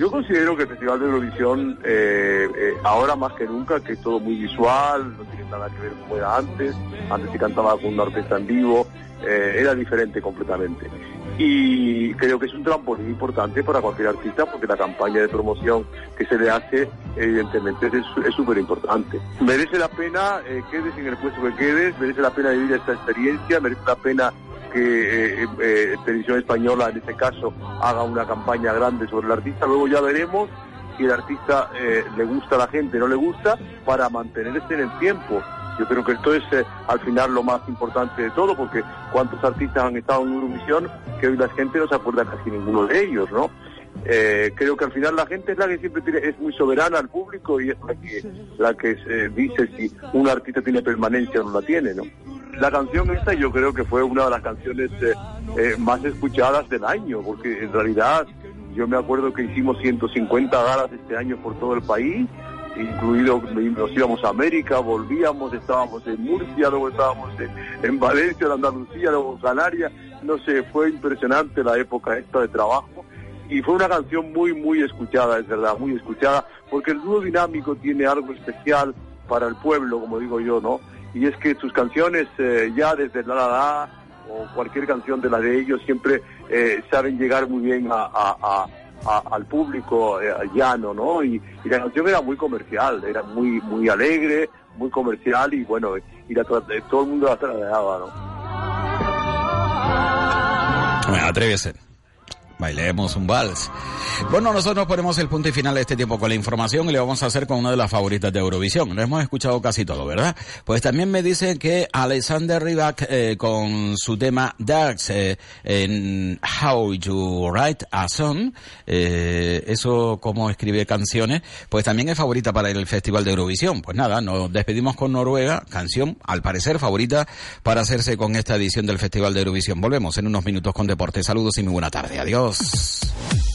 Yo considero que el Festival de Eurovisión, eh, eh, ahora más que nunca, que es todo muy visual, no tiene nada que ver como era antes, antes se cantaba con una orquesta en vivo, eh, era diferente completamente. Y creo que es un trampolín importante para cualquier artista porque la campaña de promoción que se le hace, evidentemente, es súper importante. Merece la pena, quedes en el puesto que quedes, merece la pena vivir esta experiencia, merece la pena que eh, eh, Televisión Española en este caso haga una campaña grande sobre el artista. Luego ya veremos si el artista eh, le gusta a la gente, no le gusta, para mantenerse en el tiempo. Yo creo que esto es eh, al final lo más importante de todo, porque cuántos artistas han estado en Eurovisión que hoy la gente no se acuerda casi ninguno de ellos, ¿no? creo que al final la gente es la que siempre tiene, es muy soberana al público y es la que, la que dice si un artista tiene permanencia o no la tiene, ¿no? La canción esta yo creo que fue una de las canciones eh, eh, más escuchadas del año, porque en realidad yo me acuerdo que hicimos 150 galas este año por todo el país, incluido nos íbamos a América, volvíamos, estábamos en Murcia, luego estábamos en, Valencia, en Andalucía, luego en Canarias, no sé, fue impresionante la época esta de trabajo y fue una canción muy, muy escuchada, es verdad, muy escuchada, porque el dúo dinámico tiene algo especial para el pueblo, como digo yo, ¿no? Y es que sus canciones eh, ya desde La La La o cualquier canción de la de ellos siempre eh, saben llegar muy bien a, al público eh, llano, ¿no? Y, la canción era muy comercial, era muy muy alegre, muy comercial y bueno, y todo el mundo la tradeaba, ¿no? Atrévese. Bailemos un vals. Bueno, nosotros ponemos el punto y final de este tiempo con la información y le vamos a hacer con una de las favoritas de Eurovisión. Lo hemos escuchado casi todo, ¿verdad? Pues también me dicen que Alexander Rybak eh, con su tema Darks eh, en How You Write a Song, eh, eso como escribe canciones, pues también es favorita para el Festival de Eurovisión. Pues nada, nos despedimos con Noruega, canción al parecer favorita para hacerse con esta edición del Festival de Eurovisión. Volvemos en unos minutos con Deporte. Saludos y muy buena tarde. Adiós. Carlos.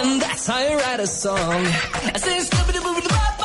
And that's how you write a song. I say, stop it,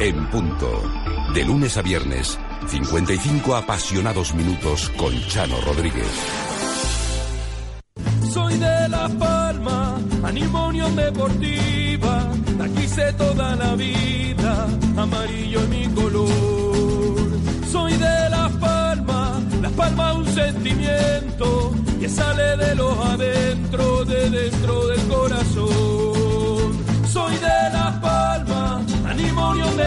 En punto. De lunes a viernes, 55 apasionados minutos con Chano Rodríguez. Soy de La Palma, animo Unión Deportiva, aquí sé toda la vida, amarillo es mi color. Soy de La Palma, sentimiento que sale de los adentro, de dentro del corazón.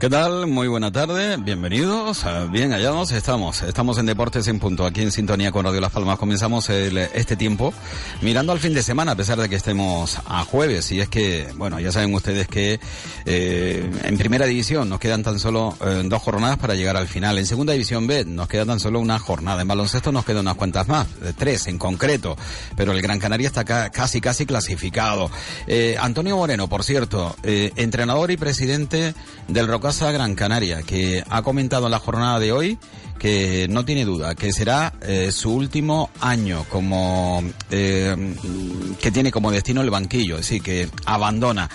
¿Qué tal? Muy buena tarde, bienvenidos, ah, bien hallados, estamos, estamos en Deportes en Punto, aquí en sintonía con Radio Las Palmas. Comenzamos el, este tiempo mirando al fin de semana, a pesar de que estemos a jueves, y es que, bueno, ya saben ustedes que eh, en Primera División nos quedan tan solo eh, dos jornadas para llegar al final, en Segunda División B nos queda tan solo una jornada, en baloncesto nos quedan unas cuantas más, tres en concreto, pero el Gran Canaria está casi, casi clasificado. Eh, Antonio Moreno, por cierto, eh, entrenador y presidente del Roca Gran Canaria, que ha comentado en la jornada de hoy que no tiene duda que será eh, su último año como eh, que tiene como destino el banquillo, es decir, que abandona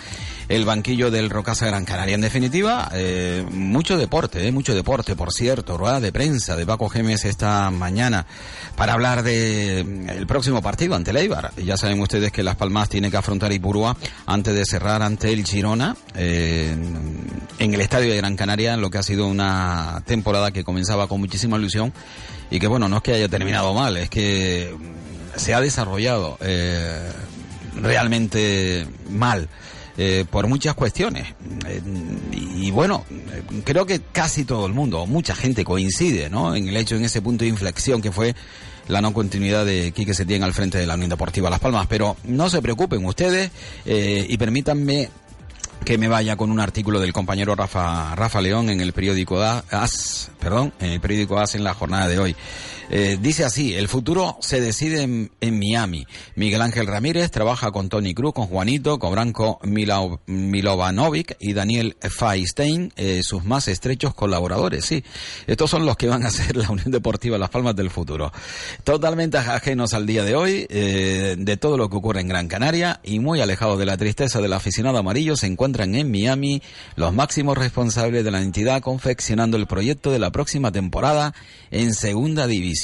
el banquillo del Rocasa Gran Canaria. En definitiva, eh, mucho deporte, eh, mucho deporte, por cierto, rueda de prensa de Paco Gémez esta mañana para hablar de mm, el próximo partido ante el Ya saben ustedes que Las Palmas tiene que afrontar Ipurúa antes de cerrar ante el Girona eh, en el estadio de Gran Canaria, en lo que ha sido una temporada que comenzaba con muchísima ilusión y que bueno, no es que haya terminado mal, es que se ha desarrollado eh, realmente mal. Eh, por muchas cuestiones. Eh, y, bueno, creo que casi todo el mundo, mucha gente coincide, ¿no? En el hecho, en ese punto de inflexión que fue la no continuidad de Quique Setién al frente de la Unión Deportiva Las Palmas. Pero no se preocupen ustedes eh, y permítanme que me vaya con un artículo del compañero Rafa, Rafa León en el periódico AS, perdón, en el periódico AS en la jornada de hoy. Eh, dice así, el futuro se decide en, Miami. Miguel Ángel Ramírez trabaja con Tony Cruz, con Juanito, con Branko Milovanovic y Daniel Feinstein, eh, sus más estrechos colaboradores. Sí, estos son los que van a ser la Unión Deportiva Las Palmas del futuro. Totalmente ajenos al día de hoy, eh, de todo lo que ocurre en Gran Canaria y muy alejados de la tristeza del aficionado amarillo, se encuentran en Miami los máximos responsables de la entidad confeccionando el proyecto de la próxima temporada en Segunda División.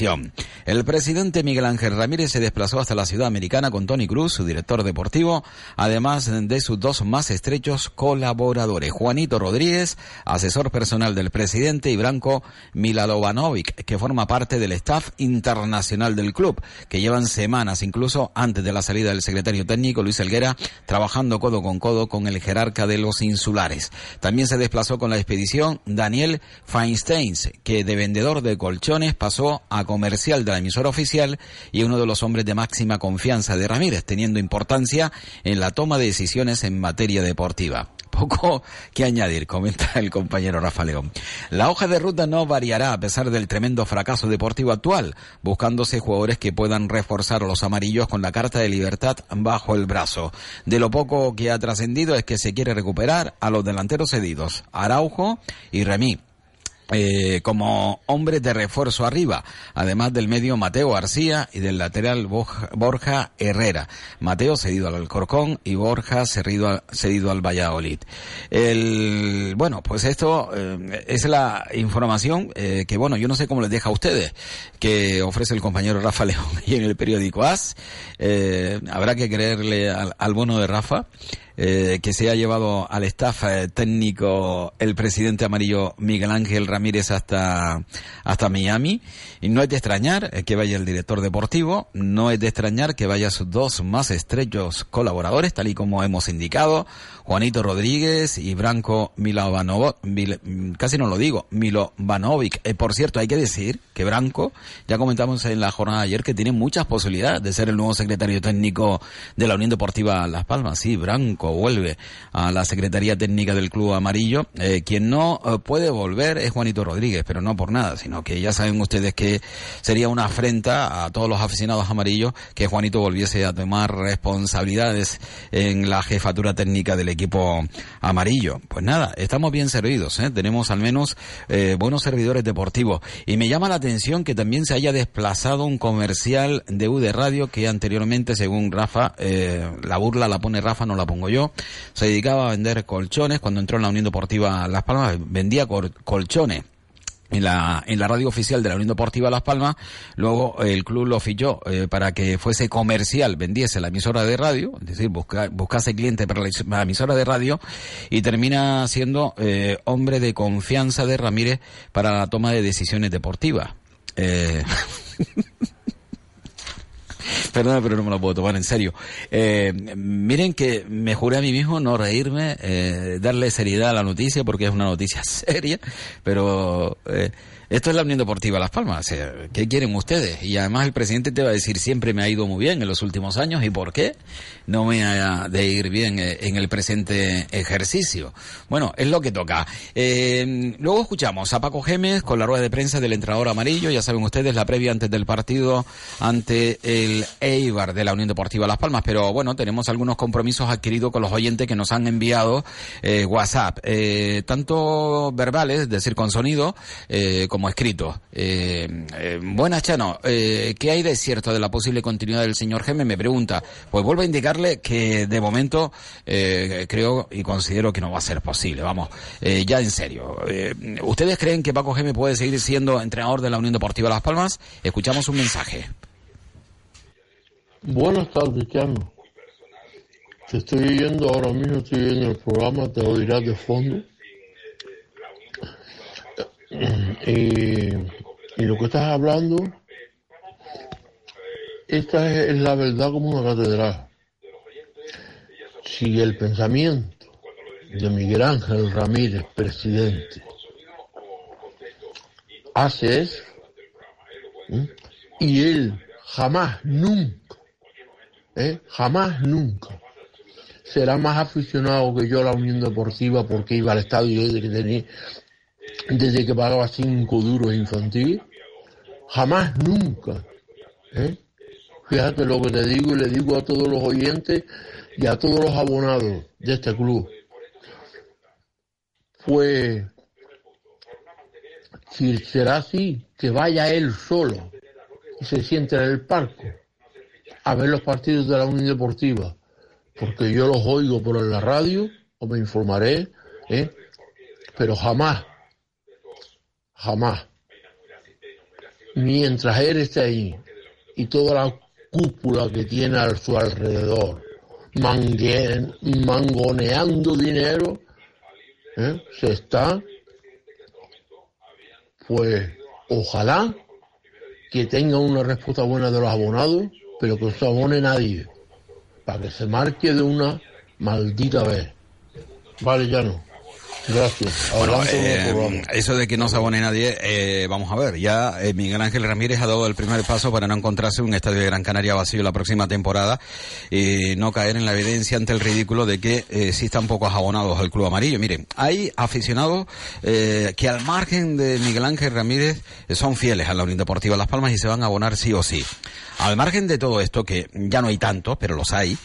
El presidente Miguel Ángel Ramírez se desplazó hasta la ciudad americana con Tony Cruz, su director deportivo, además de sus dos más estrechos colaboradores, Juanito Rodríguez, asesor personal del presidente, y Branko Milalovanovic, que forma parte del staff internacional del club, que llevan semanas, incluso antes de la salida del secretario técnico Luis Elguera, trabajando codo con codo con el jerarca de los insulares. También se desplazó con la expedición Daniel Feinstein, que de vendedor de colchones pasó a comercial de la emisora oficial y uno de los hombres de máxima confianza de Ramírez, teniendo importancia en la toma de decisiones en materia deportiva. Poco que añadir, comenta el compañero Rafa León. La hoja de ruta no variará a pesar del tremendo fracaso deportivo actual, buscándose jugadores que puedan reforzar a los amarillos con la carta de libertad bajo el brazo. De lo poco que ha trascendido es que se quiere recuperar a los delanteros cedidos, Araujo y Remí eh, como hombres de refuerzo arriba, además del medio Mateo García y del lateral Borja Herrera. Mateo cedido al Alcorcón y Borja cedido, cedido al Valladolid. El, bueno, pues esto eh, es la información eh, que, bueno, yo no sé cómo les deja a ustedes, que ofrece el compañero Rafa León y en el periódico AS. habrá que creerle al, al bono de Rafa. Eh, que se ha llevado al staff eh, técnico el presidente amarillo Miguel Ángel Ramírez hasta, hasta Miami. Y no es de extrañar eh, que vaya el director deportivo, no es de extrañar que vaya sus dos más estrechos colaboradores, tal y como hemos indicado, Juanito Rodríguez y Branco Milovanovic, casi no lo digo, Milovanovic. por cierto, hay que decir que Branco, ya comentamos en la jornada de ayer que tiene muchas posibilidades de ser el nuevo secretario técnico de la Unión Deportiva Las Palmas. Sí, Branco Vuelve a la Secretaría Técnica del Club Amarillo. Eh, quien no eh, puede volver es Juanito Rodríguez, pero no por nada, sino que ya saben ustedes que sería una afrenta a todos los aficionados amarillos que Juanito volviese a tomar responsabilidades en la jefatura técnica del equipo amarillo. Pues nada, estamos bien servidos, ¿eh? tenemos al menos buenos servidores deportivos. Y me llama la atención que también se haya desplazado un comercial de UD Radio que anteriormente, según Rafa, la burla la pone Rafa, no la pongo yo, se dedicaba a vender colchones. Cuando entró en la Unión Deportiva Las Palmas, vendía colchones en la, en la radio oficial de la Unión Deportiva Las Palmas. Luego el club lo fichó eh, para que fuese comercial, vendiese la emisora de radio, es decir, busca, buscase cliente para la emisora de radio y termina siendo eh, hombre de confianza de Ramírez para la toma de decisiones deportivas. Eh... Perdona, pero no me lo puedo tomar en serio. Eh, miren que me juré a mí mismo no reírme, eh, darle seriedad a la noticia porque es una noticia seria, pero eh, esto es la Unión Deportiva Las Palmas. ¿Qué quieren ustedes? Y además el presidente te va a decir siempre me ha ido muy bien en los últimos años. ¿Y por qué no me ha de ir bien eh, en el presente ejercicio? Bueno, es lo que toca. Eh, luego escuchamos a Paco Gémez con la rueda de prensa del entrenador amarillo. Ya saben ustedes la previa antes del partido ante el Eibar de la Unión Deportiva Las Palmas. Pero bueno, tenemos algunos compromisos adquiridos con los oyentes que nos han enviado eh, WhatsApp. tanto verbales, es decir, con sonido, como como escrito. Eh, eh, buenas, Chano. Eh, ¿Qué hay de cierto de la posible continuidad del señor Geme? Me pregunta. Pues vuelvo a indicarle que de momento eh, creo y considero que no va a ser posible. Vamos, ya en serio. ¿Ustedes creen que Paco Geme puede seguir siendo entrenador de la Unión Deportiva Las Palmas? Escuchamos un mensaje. Buenas tardes, Chano. Te estoy oyendo ahora mismo, estoy viendo el programa, te oirás de fondo. Y, lo que estás hablando, esta es, la verdad como una catedral. Si el pensamiento de Miguel Ángel Ramírez, presidente, hace eso, y él jamás, nunca, ¿eh? jamás, nunca, será más aficionado que yo a la Unión Deportiva porque iba al estadio que tenía, desde que pagaba cinco duros infantil, jamás, nunca. ¿eh? Fíjate lo que te digo y le digo a todos los oyentes y a todos los abonados de este club. Pues, si será así, que vaya él solo y se siente en el parque a ver los partidos de la Unión Deportiva, porque yo los oigo por la radio o me informaré, ¿eh? pero jamás jamás. Mientras él esté ahí y toda la cúpula que tiene a su alrededor, mangoneando dinero, ¿eh? se está, pues ojalá que tenga una respuesta buena de los abonados, pero que no se abone nadie, para que se marque de una maldita vez. Vale, ya no. Gracias. Bueno, eh, eso de que no se abone nadie, eh, vamos a ver, ya eh, Miguel Ángel Ramírez ha dado el primer paso para no encontrarse un estadio de Gran Canaria vacío la próxima temporada y no caer en la evidencia ante el ridículo de que existan pocos abonados al Club Amarillo. Miren, hay aficionados que al margen de Miguel Ángel Ramírez son fieles a la Unión Deportiva Las Palmas y se van a abonar sí o sí. Al margen de todo esto, que ya no hay tantos, pero los hay,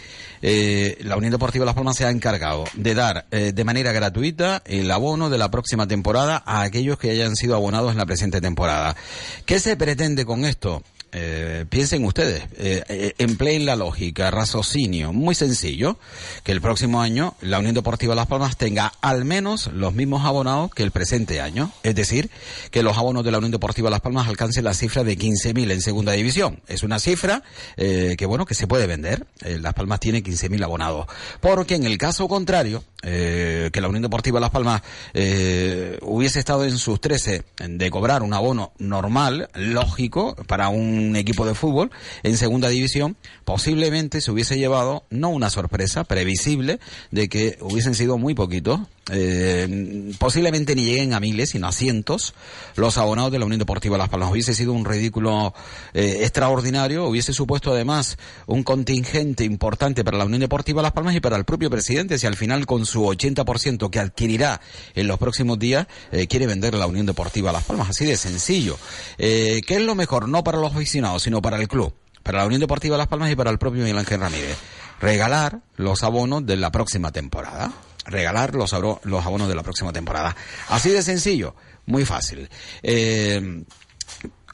eh, la Unión Deportiva Las Palmas se ha encargado de dar eh, de manera gratuita el abono de la próxima temporada a aquellos que hayan sido abonados en la presente temporada. ¿Qué se pretende con esto? Eh, piensen ustedes, eh, eh, empleen la lógica, raciocinio, muy sencillo, que el próximo año la Unión Deportiva Las Palmas tenga al menos los mismos abonados que el presente año, es decir, que los abonos de la Unión Deportiva Las Palmas alcancen la cifra de 15.000 en segunda división. Es una cifra eh, que bueno, que se puede vender. Las Palmas tiene 15.000 abonados. Porque en el caso contrario, que la Unión Deportiva Las Palmas hubiese estado en sus 13 de cobrar un abono normal, lógico, para un un equipo de fútbol en segunda división, posiblemente se hubiese llevado no una sorpresa previsible de que hubiesen sido muy poquitos eh, posiblemente ni lleguen a miles, sino a cientos, los abonados de la Unión Deportiva Las Palmas. Hubiese sido un ridículo eh, extraordinario, hubiese supuesto además un contingente importante para la Unión Deportiva Las Palmas y para el propio presidente, si al final con su 80% que adquirirá en los próximos días, eh, quiere vender la Unión Deportiva Las Palmas. Así de sencillo. ¿Qué es lo mejor? No para los aficionados, sino para el club, para la Unión Deportiva Las Palmas y para el propio Miguel Ángel Ramírez. Regalar los abonos de la próxima temporada regalar los, los abonos de la próxima temporada. Así de sencillo, muy fácil. Eh,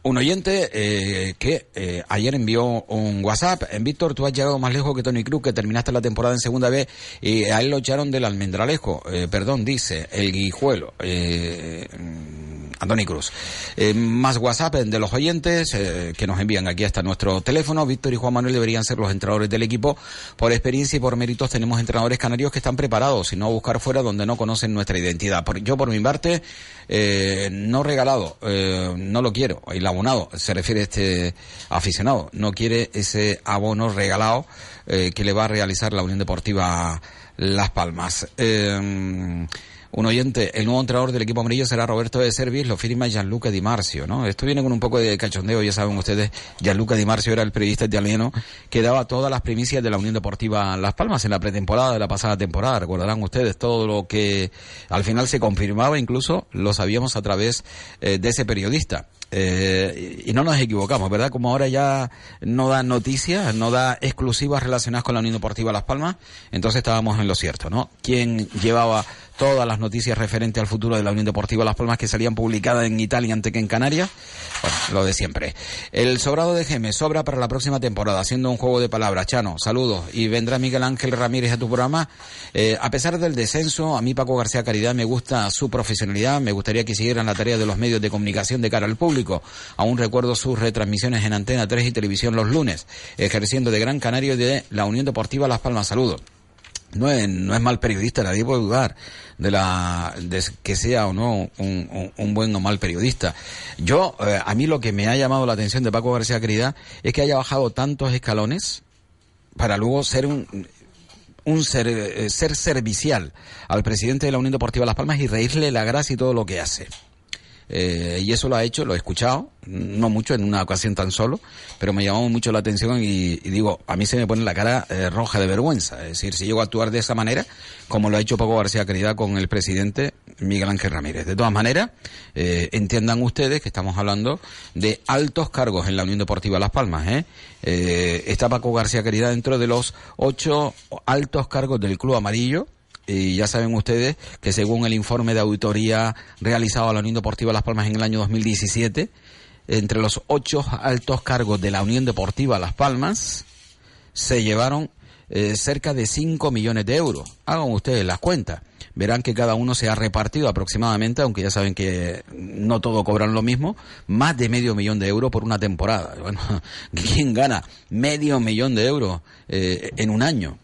un oyente eh, que eh, ayer envió un WhatsApp. En Víctor, tú has llegado más lejos que Tony Cruz, que terminaste la temporada en segunda vez y a él lo echaron del almendralejo. perdón, dice el guijuelo. Antoni Cruz. Eh, más WhatsApp de los oyentes eh, que nos envían aquí hasta nuestro teléfono. Víctor y Juan Manuel deberían ser los entrenadores del equipo. Por experiencia y por méritos tenemos entrenadores canarios que están preparados y no a buscar fuera donde no conocen nuestra identidad. yo por mi parte, eh, no regalado, no lo quiero. El abonado, se refiere a este aficionado, no quiere ese abono regalado que le va a realizar la Unión Deportiva Las Palmas. Un oyente, el nuevo entrenador del equipo amarillo será Roberto de Servis, lo firma Gianluca Di Marcio, ¿no? Esto viene con un poco de cachondeo, ya saben ustedes, Gianluca Di Marcio era el periodista italiano que daba todas las primicias de la Unión Deportiva Las Palmas en la pretemporada de la pasada temporada. Recordarán ustedes todo lo que al final se confirmaba, incluso lo sabíamos a través eh, de ese periodista. Eh, y no nos equivocamos, ¿verdad? Como ahora ya no da noticias, no da exclusivas relacionadas con la Unión Deportiva Las Palmas, entonces estábamos en lo cierto, ¿no? ¿Quién llevaba todas las noticias referentes al futuro de la Unión Deportiva Las Palmas que salían publicadas en Italia antes que en Canarias? Bueno, lo de siempre. El sobrado de Gemes sobra para la próxima temporada, haciendo un juego de palabras. Chano, saludos. Y vendrá Miguel Ángel Ramírez a tu programa. Eh, a pesar del descenso, a mí Paco García Caridad me gusta su profesionalidad, me gustaría que siguieran la tarea de los medios de comunicación de cara al público Aún recuerdo sus retransmisiones en Antena 3 y Televisión los lunes, ejerciendo de Gran Canario de la Unión Deportiva Las Palmas. Saludos. No es, no es mal periodista, nadie puede dudar de la de que sea o no un, buen o mal periodista. Yo, eh, a mí lo que me ha llamado la atención de Paco García Querida es que haya bajado tantos escalones para luego ser un, un ser, eh, ser servicial al presidente de la Unión Deportiva Las Palmas y reírle la gracia y todo lo que hace. Eh, y eso lo ha hecho, lo he escuchado, no mucho, en una ocasión tan solo, pero me llamó mucho la atención y, digo, a mí se me pone la cara eh, roja de vergüenza. Es decir, si llego a actuar de esa manera, como lo ha hecho Paco García Caridad con el presidente Miguel Ángel Ramírez. De todas maneras, eh, entiendan ustedes que estamos hablando de altos cargos en la Unión Deportiva Las Palmas. ¿eh? está Paco García Caridad dentro de los ocho altos cargos del Club Amarillo y ya saben ustedes que según el informe de auditoría realizado a la Unión Deportiva Las Palmas en el año 2017, entre los ocho altos cargos de la Unión Deportiva Las Palmas se llevaron eh, cerca de 5 millones de euros. Hagan ustedes las cuentas. Verán que cada uno se ha repartido aproximadamente, aunque ya saben que no todo cobran lo mismo, más de medio millón de euros por una temporada. Bueno, ¿quién gana medio millón de euros eh, en un año?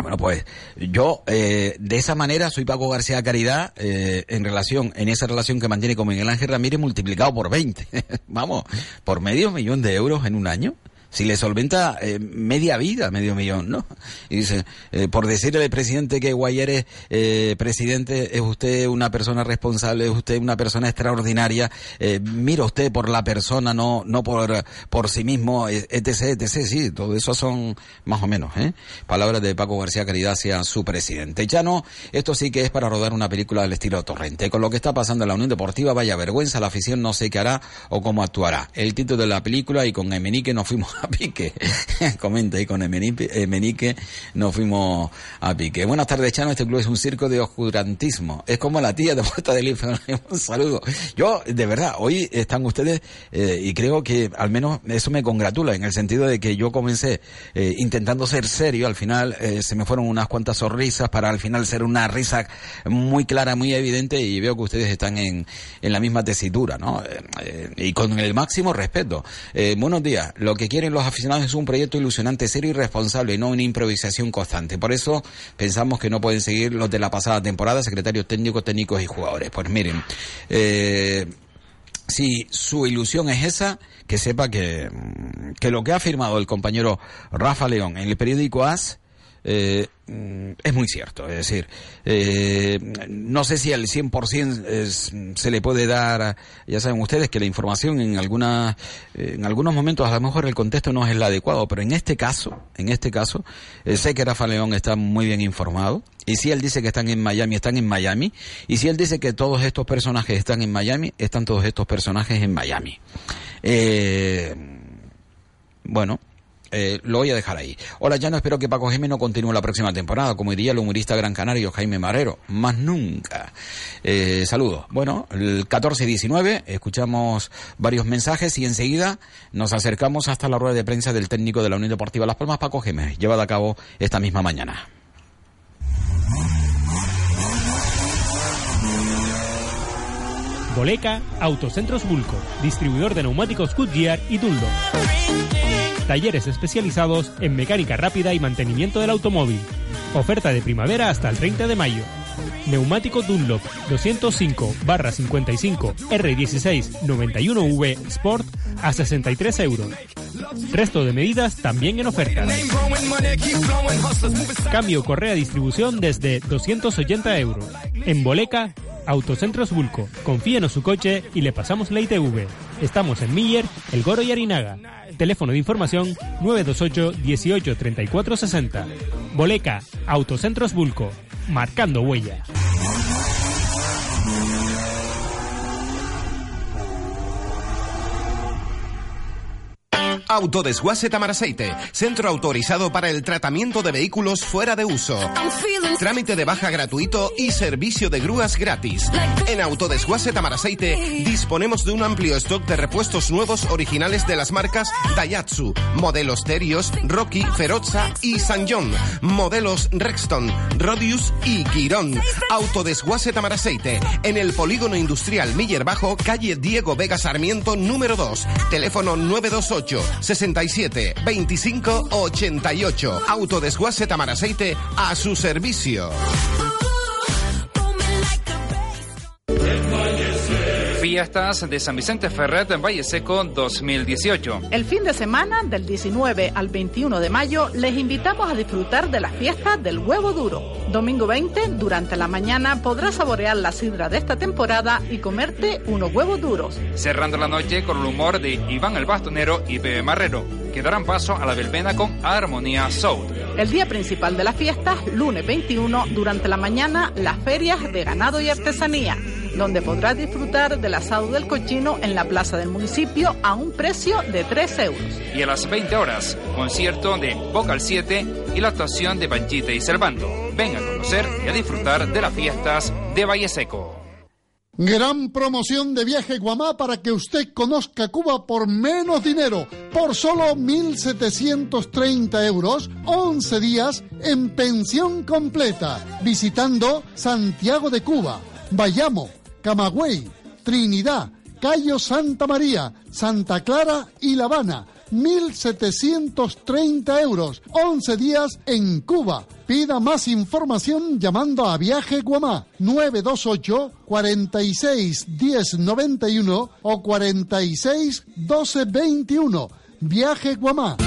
Bueno, pues yo eh, de esa manera soy Paco García Caridad eh, en relación, en esa relación que mantiene con Miguel Ángel Ramírez multiplicado por 20. Vamos, por medio millón de euros en un año si le solventa eh, media vida, medio millón, ¿no? Y dice, eh, por decirle al presidente que Guayer eh, presidente, es usted una persona responsable, es usted una persona extraordinaria, eh, mira usted por la persona, no no por, por sí mismo, etc, etc, sí, todo eso son más o menos, ¿eh? Palabras de Paco García Caridad hacia su presidente. Ya no, esto sí que es para rodar una película del estilo Torrente. Con lo que está pasando en la Unión Deportiva, vaya vergüenza, la afición no sé qué hará o cómo actuará. El título de la película y con Emenique nos fuimos a pique. Comenta ahí con Menique, nos fuimos a pique. Buenas tardes, Chano. Este club es un circo de oscurantismo. Es como la tía de Puerta del Infierno. un saludo. Yo, de verdad, hoy están ustedes eh, y creo que al menos eso me congratula en el sentido de que yo comencé eh, intentando ser serio. Al final eh, se me fueron unas cuantas sonrisas para al final ser una risa muy clara, muy evidente y veo que ustedes están en, en la misma tesitura, ¿no? y con el máximo respeto. buenos días. Lo que quieren los aficionados es un proyecto ilusionante, serio y responsable, no una improvisación constante. Por eso pensamos que no pueden seguir los de la pasada temporada, secretarios técnicos, técnicos y jugadores. Pues miren, eh, si su ilusión es esa, que sepa que, que lo que ha firmado el compañero Rafa León en el periódico AS, eh, mm, es muy cierto. Es decir, eh, no sé si al 100% es, se le puede dar, ya saben ustedes que la información en alguna, en algunos momentos a lo mejor el contexto no es el adecuado, pero en este caso, en este caso, eh, sé que Rafa León está muy bien informado. Y si él dice que están en Miami, están en Miami. Y si él dice que todos estos personajes están en Miami, están todos estos personajes en Miami. Eh, bueno, eh, lo voy a dejar ahí. Hola, ya no espero que Paco Jiménez no continúe la próxima temporada, como diría el humorista gran canario Jaime Marrero. Más nunca. Eh, saludos. Bueno, el 14 y 19, escuchamos varios mensajes y enseguida nos acercamos hasta la rueda de prensa del técnico de la Unión Deportiva Las Palmas, Paco Jiménez, llevada a cabo esta misma mañana. Boleca, Autocentros Bulco, distribuidor de neumáticos Goodyear y Dunlop. Talleres especializados en mecánica rápida y mantenimiento del automóvil. Oferta de primavera hasta el 30 de mayo. Neumático Dunlop 205 barra 55 R16 91V Sport a 63 euros. Resto de medidas también en oferta. Cambio correa distribución desde 280 euros. En Boleca, Autocentros Bulco. Confíenos su coche y le pasamos la ITV. Estamos en Miller, El Goro y Arinaga. Teléfono de información 928 18 34 60. Boleca, Autocentros Bulco. Marcando huella. Autodesguace Tamaraceite, centro autorizado para el tratamiento de vehículos fuera de uso. Trámite de baja gratuito y servicio de grúas gratis. En Autodesguace Tamaraceite disponemos de un amplio stock de repuestos nuevos originales de las marcas Daihatsu, modelos Terios, Rocky, Feroza y San John, modelos Rexton, Rodius y Quirón. Autodesguace Tamaraceite, en el polígono industrial Miller Bajo, calle Diego Vega Sarmiento, número 2, teléfono 928 67 25 88. Autodesguace Tamaraceite a su servicio. Fiestas de San Vicente Ferret en Valle Seco 2018. El fin de semana del 19 al 21 de mayo les invitamos a disfrutar de las fiestas del huevo duro. Domingo 20, durante la mañana podrás saborear la sidra de esta temporada y comerte unos huevos duros. Cerrando la noche con el humor de Iván el Bastonero y Pepe Marrero, que darán paso a la verbena con Armonía Soul. El día principal de las fiestas, lunes 21, durante la mañana, las ferias de ganado y artesanía donde podrás disfrutar del asado del cochino en la plaza del municipio a un precio de 3 euros. Y a las 20 horas, concierto de Vocal 7 y la actuación de Panchita y Servando. Ven a conocer y a disfrutar de las fiestas de Valle Seco. Gran promoción de viaje Guamá para que usted conozca Cuba por menos dinero, por solo 1.730 euros, 11 días en pensión completa, visitando Santiago de Cuba, Bayamo, Camagüey, Trinidad, Cayo Santa María, Santa Clara y La Habana. 1.730 euros, 11 días en Cuba. Pida más información llamando a Viaje Guamá 928 46 10 91 o 46 12 21. Viaje Guamá.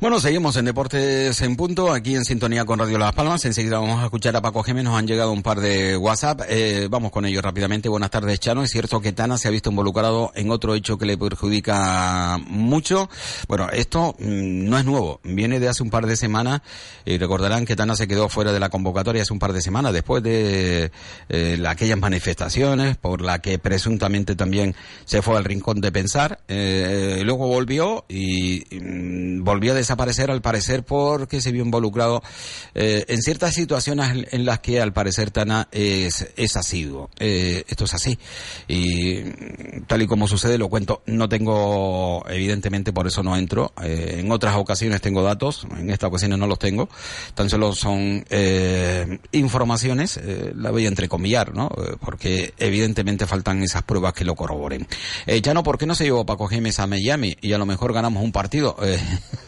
Bueno, seguimos en Deportes en Punto, aquí en sintonía con Radio Las Palmas. Enseguida vamos a escuchar a Paco Gémez. Nos han llegado un par de WhatsApp. Eh, vamos con ellos rápidamente. Buenas tardes, Chano. Es cierto que Tana se ha visto involucrado en otro hecho que le perjudica mucho. Bueno, esto mm, no es nuevo. Viene de hace un par de semanas. Y recordarán que Tana se quedó fuera de la convocatoria hace un par de semanas después de eh, aquellas manifestaciones por la que presuntamente también se fue al rincón de pensar. Eh, luego volvió y, y mm, volvió a desaparecer al parecer porque se vio involucrado eh, en ciertas situaciones en las que al parecer Tana es, es asiduo. Eh, esto es así. Y tal y como sucede, lo cuento, no tengo, evidentemente por eso no entro. Eh, en otras ocasiones tengo datos, en esta ocasión no los tengo. Tan solo son eh, informaciones, eh, la voy a entrecomillar, ¿no? Eh, porque evidentemente faltan esas pruebas que lo corroboren. Ya no, ¿por qué no se llevó Paco Gémez a Miami y a lo mejor ganamos un partido?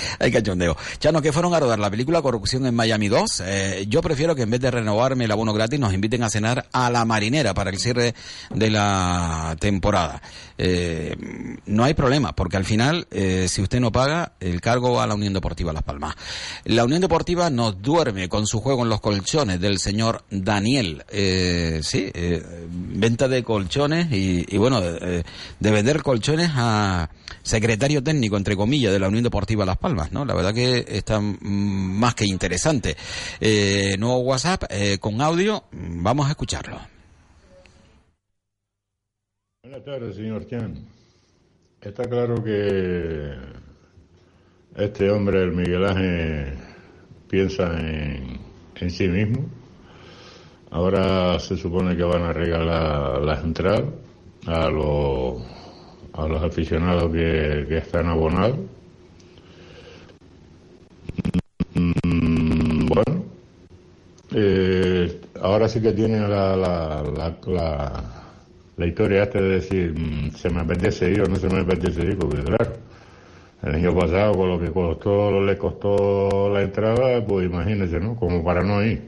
Hay cachondeo. Chano, que fueron a rodar la película Corrupción en Miami 2. Eh, yo prefiero que en vez de renovarme el abono gratis nos inviten a cenar a la marinera para el cierre de la temporada. Eh, no hay problema, porque al final, eh, si usted no paga, el cargo va a la Unión Deportiva Las Palmas. La Unión Deportiva nos duerme con su juego en los colchones del señor Daniel. Sí, venta de colchones y, y bueno, de vender colchones a secretario técnico, entre comillas, de la Unión Deportiva Las Palmas, ¿no? La verdad que está mm, más que interesante. Eh, nuevo WhatsApp eh, con audio, vamos a escucharlo. Buenas tardes, señor Chan. Está claro que este hombre, el Miguel Ángel, piensa en, sí mismo. Ahora se supone que van a regalar las entradas a los, aficionados que están abonados. Mm, Bueno, eh, ahora sí que tiene la, la, la, la, la historia esta de decir, mm, se me apetece ir o no se me apetece ir, porque claro, el año pasado con lo que costó, le costó la entrada, pues imagínese, ¿no? Como para no ir.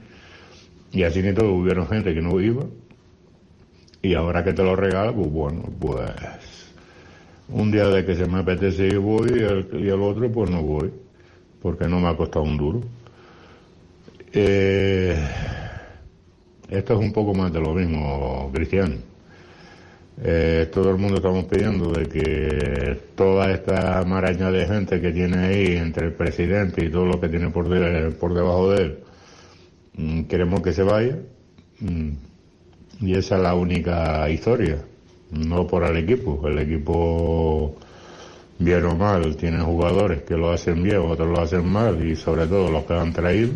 Y así ni todo, hubieron gente que no iba. Y ahora que te lo regala, pues bueno, pues un día de que se me apetece ir voy y el otro pues no voy, porque no me ha costado un duro. Eh, esto es un poco más de lo mismo, Cristian. Eh, todo el mundo estamos pidiendo de que toda esta maraña de gente que tiene ahí entre el presidente y todo lo que tiene por, de- por debajo de él, mm, queremos que se vaya. Mm, y esa es la única historia, no por el equipo. El equipo, bien o mal, tiene jugadores que lo hacen bien, otros lo hacen mal, y sobre todo los que han traído.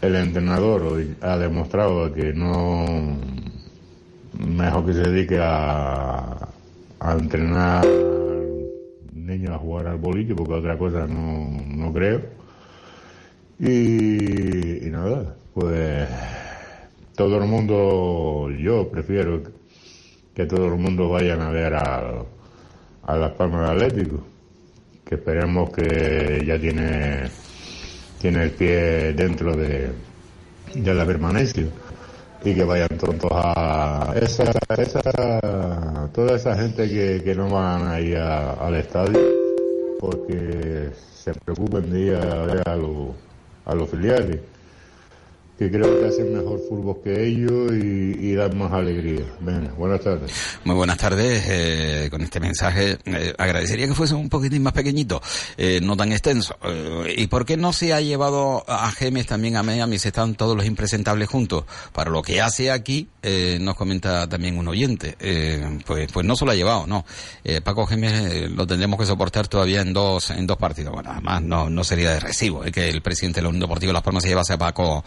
El entrenador ha demostrado que no, mejor que se dedique a, a entrenar niños a jugar al boliche, porque otra cosa no, no creo. Y, y nada, pues todo el mundo, yo prefiero que todo el mundo vayan a ver al- a Las Palmas de Atlético, que esperemos que ya tiene, tiene el pie dentro de, de la permanencia y que vayan todos a esa, esa, toda esa gente que, que no van ahí a- al estadio porque se preocupen de ir a a, a los filiales que creo que hacen mejor fútbol que ellos y, y dan más alegría. Buenas tardes. Muy buenas tardes. eh, con este mensaje eh, agradecería que fuese un poquitín más pequeñito, eh, no tan extenso. Eh, ¿Y por qué no se ha llevado a Gemes también a Miami? Si están todos los impresentables juntos. Para lo que hace aquí, eh, nos comenta también un oyente. Eh, pues, pues no se lo ha llevado, no. Eh, Paco Gemes eh, lo tendremos que soportar todavía en dos, en dos partidos. Bueno, además no, no sería de recibo eh, que el presidente de la Unión Deportiva Las Palmas se llevase a Paco,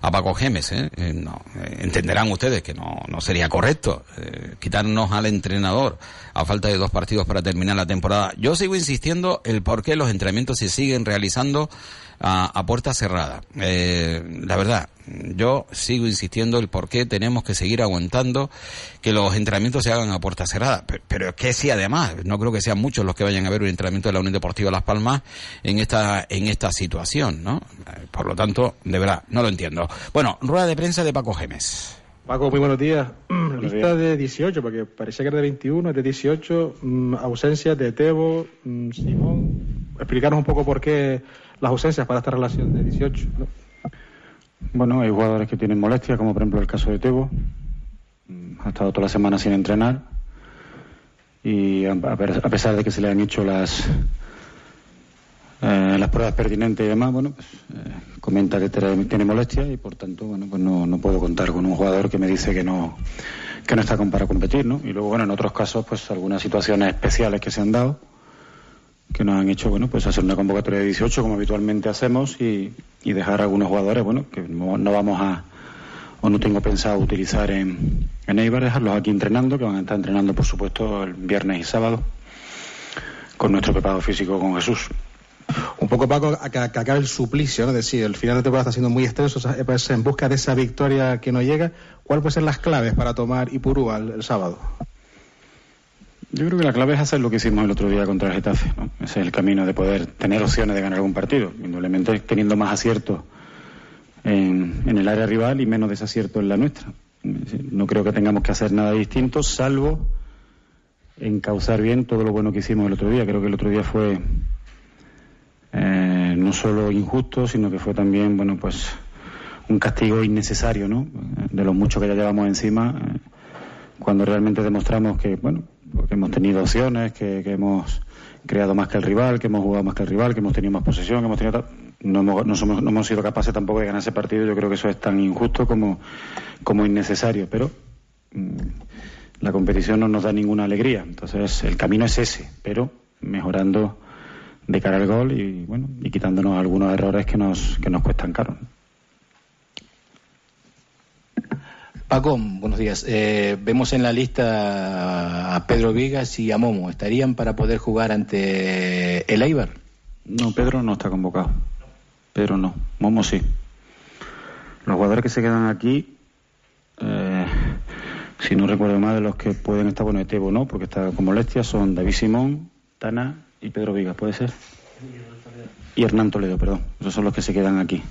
a Paco Gemes. eh. Eh, no, eh, entenderán ustedes que no, no sería correcto eh, quitarnos al entrenador a falta de dos partidos para terminar la temporada. Yo sigo insistiendo el por qué los entrenamientos se siguen realizando a, a puerta cerrada. Eh, la verdad, yo sigo insistiendo el por qué tenemos que seguir aguantando que los entrenamientos se hagan a puerta cerrada. Pero, pero es que sí, además, no creo que sean muchos los que vayan a ver un entrenamiento de la Unión Deportiva Las Palmas en esta, en esta situación, ¿no? Por lo tanto, de verdad, no lo entiendo. Bueno, rueda de prensa de Paco Gemes. Paco, muy buenos días. Lista de 18, porque parecía que era de 21, es de 18. mm, ausencias de Tebo, mm, Simón. Explicaros un poco por qué las ausencias para esta relación de 18. ¿no? Bueno, hay jugadores que tienen molestias, como por ejemplo el caso de Tebo. Ha estado toda la semana sin entrenar. Y a, pesar de que se le han hecho las eh, las pruebas pertinentes y demás, bueno, pues eh, comenta que tiene molestias y por tanto, bueno, pues no, no puedo contar con un jugador que me dice que no que no está para competir, ¿no? Y luego, bueno, en otros casos, pues algunas situaciones especiales que se han dado que nos han hecho, bueno, pues hacer una convocatoria de 18 como habitualmente hacemos y, y dejar a algunos jugadores, bueno, que no, no vamos a, o no tengo pensado utilizar en, en Eibar, dejarlos aquí entrenando, que van a estar entrenando, por supuesto, el viernes y sábado con nuestro preparado físico con Jesús. Un poco, Paco, a que, el suplicio. Es decir, el final de temporada está siendo muy extenso, sea, pues, en busca de esa victoria que no llega. ¿Cuáles pueden ser las claves para tomar Ipurúa el, el sábado? Yo creo que la clave es hacer lo que hicimos el otro día contra el Getafe. ¿no? Ese es el camino de poder tener opciones de ganar algún partido. Indudablemente teniendo más acierto en, en el área rival y menos desacierto en la nuestra. No creo que tengamos que hacer nada distinto, salvo encauzar bien todo lo bueno que hicimos el otro día. Creo que el otro día fue eh, no solo injusto, sino que fue también, bueno, pues un castigo innecesario, ¿no? De los muchos que ya llevamos encima, eh, cuando realmente demostramos que, bueno, que hemos tenido opciones, que, que, hemos creado más que el rival, que hemos jugado más que el rival, que hemos tenido más posesión, que hemos tenido no hemos, no, somos, no hemos sido capaces tampoco de ganar ese partido. Yo creo que eso es tan injusto como, como innecesario, pero mm, la competición no nos da ninguna alegría. Entonces el camino es ese, pero mejorando de cara al gol y bueno y quitándonos algunos errores que nos que nos cuestan caro. Paco, buenos días. Eh, vemos en la lista a Pedro Vigas y a Momo. ¿Estarían para poder jugar ante el Eibar? No, Pedro no está convocado. Pedro no. Momo sí. Los jugadores que se quedan aquí, eh, si no recuerdo mal, de los que pueden estar, bueno, Etebo no, porque está con molestia, son David Simón, Tana y Pedro Vigas, ¿puede ser? Y Hernán Toledo, perdón. Esos son los que se quedan aquí.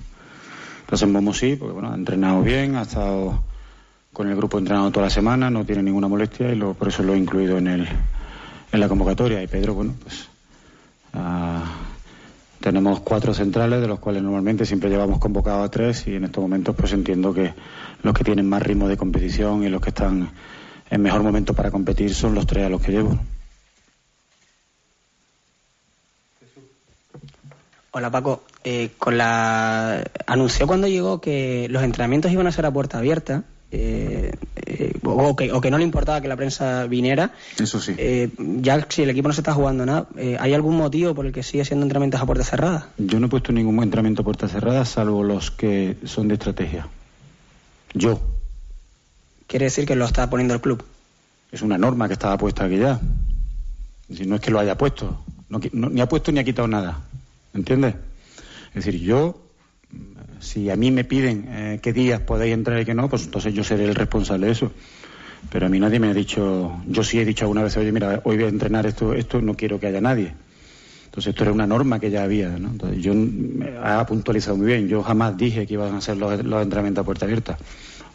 Entonces Momo sí, porque bueno, ha entrenado bien, ha estado con el grupo entrenado toda la semana, no tiene ninguna molestia y lo, por eso lo he incluido en, el, en la convocatoria. Y Pedro, bueno, pues uh, tenemos cuatro centrales, de los cuales normalmente siempre llevamos convocado a tres y en estos momentos pues entiendo que los que tienen más ritmo de competición y los que están en mejor momento para competir son los tres a los que llevo. Hola Paco, eh, anunció cuando llegó que los entrenamientos iban a ser a puerta abierta eh, eh, o, que, o, que, no le importaba que la prensa viniera. Eso sí. Eh, ya si el equipo no se está jugando nada, ¿hay algún motivo por el que sigue siendo entrenamientos a puerta cerrada? Yo no he puesto ningún entrenamiento a puerta cerrada, salvo los que son de estrategia. Yo. ¿Quiere decir que lo está poniendo el club? Es una norma que estaba puesta aquí ya. Si no es que lo haya puesto. No, no, ni ha puesto ni ha quitado nada. ¿Entiendes? Es decir, yo si a mí me piden eh, qué días podéis entrar y qué no, pues entonces yo seré el responsable de eso. Pero a mí nadie me ha dicho, yo sí he dicho alguna vez, oye, mira, hoy voy a entrenar esto, esto no quiero que haya nadie. Entonces esto era una norma que ya había, ¿no? Entonces yo ha puntualizado muy bien, yo jamás dije que iban a ser los, entrenamientos a puerta abierta.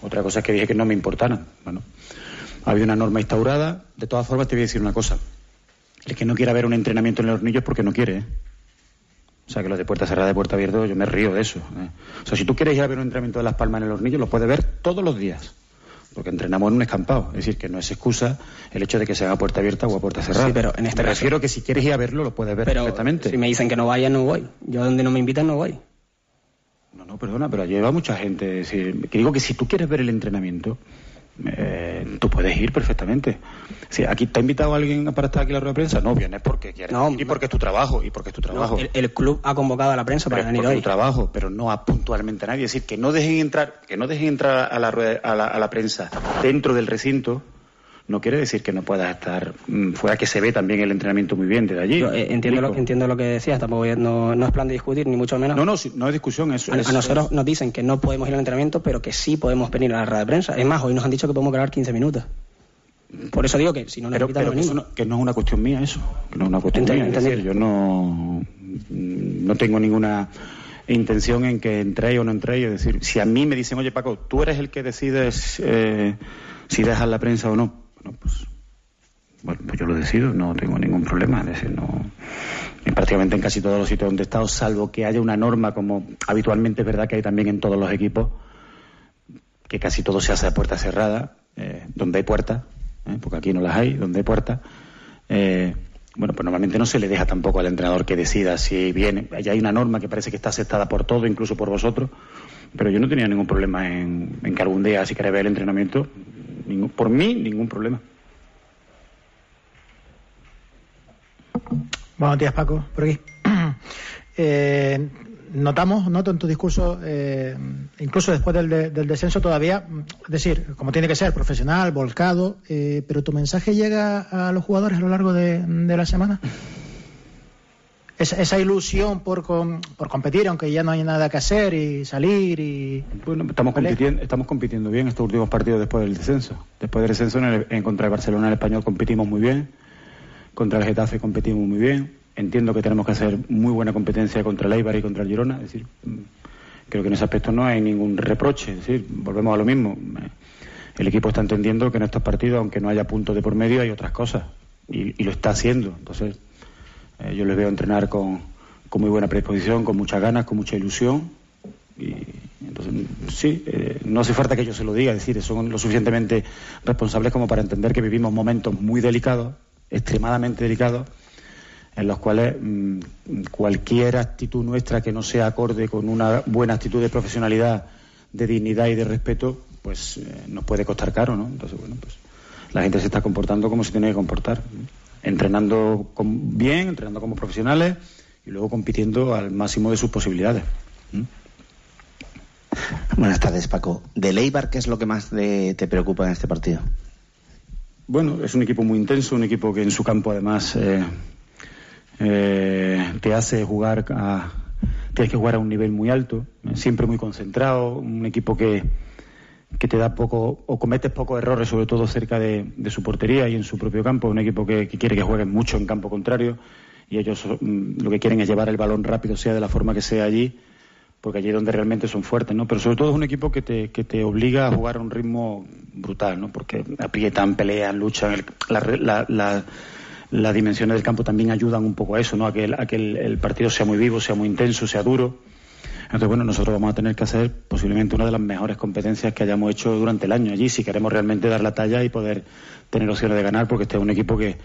Otra cosa es que dije que no me importaran. Bueno, ha habido una norma instaurada. De todas formas te voy a decir una cosa. El que no quiera ver un entrenamiento en los hornillos porque no quiere, ¿eh? O sea, que los de puerta cerrada, de puerta abierta, yo me río de eso. ¿eh? O sea, si tú quieres ir a ver un entrenamiento de Las Palmas en el hornillo, lo puedes ver todos los días. Porque entrenamos en un escampado. Es decir, que no es excusa el hecho de que sea a puerta abierta o a puerta cerrada. Sí, pero en este me caso... refiero que si quieres ir a verlo, lo puedes ver pero perfectamente. Si me dicen que no vaya, no voy. Yo donde no me invitan, no voy. No, no, perdona, pero allí va mucha gente. Es decir, que digo que si tú quieres ver el entrenamiento, eh, tú puedes ir perfectamente. Si aquí te ha invitado alguien para estar aquí en la rueda de prensa, no vienes porque quieres no, y porque es tu trabajo y porque es tu trabajo. No, el, el, club ha convocado a la prensa para pero venir hoy. Tu trabajo, pero no a puntualmente a nadie. Es decir, que no dejen entrar, que no dejen entrar a la, rueda, a la, a la prensa dentro del recinto no quiere decir que no puedas estar mmm, fuera que se ve también el entrenamiento muy bien desde allí. Yo, eh, entiendo, lo, entiendo lo que decías, tampoco no, no, es plan de discutir, ni mucho menos. No, no, no es discusión. Es, a, es, a nosotros es... nos dicen que no podemos ir al entrenamiento, pero que sí podemos venir a la rueda de prensa. Es más, hoy nos han dicho que podemos grabar 15 minutos. Por eso digo que si no nos pero, pero no que, no, que no es una cuestión mía eso. Que no es una cuestión mía. Es decir, yo no, no tengo ninguna intención en que entréis o no entréis. Es decir, si a mí me dicen, oye Paco, tú eres el que decides eh, si dejas la prensa o no. Bueno, pues bueno, pues yo lo decido, no tengo ningún problema. Es decir, no, prácticamente en casi todos los sitios donde he estado, salvo que haya una norma, como habitualmente es verdad que hay también en todos los equipos, que casi todo se hace a puerta cerrada, eh, donde hay puertas, eh, porque aquí no las hay, donde hay puertas. Eh, bueno, pues normalmente no se le deja tampoco al entrenador que decida si viene. Ya hay una norma que parece que está aceptada por todo, incluso por vosotros, pero yo no tenía ningún problema en, en que algún día, si queréis ver el entrenamiento, ningún, por mí, ningún problema. Buenos días, Paco, por aquí. eh, notamos, noto en tu discurso, eh, incluso después del, de, del, descenso todavía, es decir, como tiene que ser, profesional, volcado, eh, pero tu mensaje llega a los jugadores a lo largo de la semana. Esa, esa ilusión por, com, por competir, aunque ya no hay nada que hacer y salir y... Bueno, estamos compitiendo, estamos compitiendo bien estos últimos partidos después del descenso. Después del descenso en, el, en contra de Barcelona, el español competimos muy bien contra el Getafe competimos muy bien. Entiendo que tenemos que hacer muy buena competencia contra el Eibar y contra el Girona. Es decir, mm, creo que en ese aspecto no hay ningún reproche. Es decir, volvemos a lo mismo. El equipo está entendiendo que en estos partidos, aunque no haya puntos de por medio, hay otras cosas. Y, lo está haciendo. Entonces, eh, yo les veo entrenar con, con muy buena predisposición, con muchas ganas, con mucha ilusión. Y entonces, sí, eh, no hace falta que yo se lo diga, es decir, son lo suficientemente responsables como para entender que vivimos momentos muy delicados, extremadamente delicados, en los cuales mm, cualquier actitud nuestra que no sea acorde con una buena actitud de profesionalidad, de dignidad y de respeto, pues eh, nos puede costar caro, ¿no? Entonces, bueno, pues la gente se está comportando como se tiene que comportar, entrenando bien, entrenando como profesionales y luego compitiendo al máximo de sus posibilidades. Buenas tardes, Paco. ¿De Leibar qué es lo que más te preocupa en este partido? Bueno, es un equipo muy intenso, un equipo que en su campo además eh, eh, te hace jugar a, tienes que jugar a un nivel muy alto, siempre muy concentrado, un equipo que, que te da poco o cometes pocos errores, sobre todo cerca de, su portería y en su propio campo, un equipo que, quiere que jueguen mucho en campo contrario y ellos mm, lo que quieren es llevar el balón rápido, sea de la forma que sea allí porque allí es donde realmente son fuertes, ¿no? Pero sobre todo es un equipo que te, que te obliga a jugar a un ritmo brutal, ¿no? Porque aprietan, pelean, luchan, la, la, las dimensiones del campo también ayudan un poco a eso, ¿no? A que, a que el, partido sea muy vivo, sea muy intenso, sea duro. Entonces, bueno, nosotros vamos a tener que hacer posiblemente una de las mejores competencias que hayamos hecho durante el año allí, si queremos realmente dar la talla y poder tener opciones de ganar, porque este es un equipo que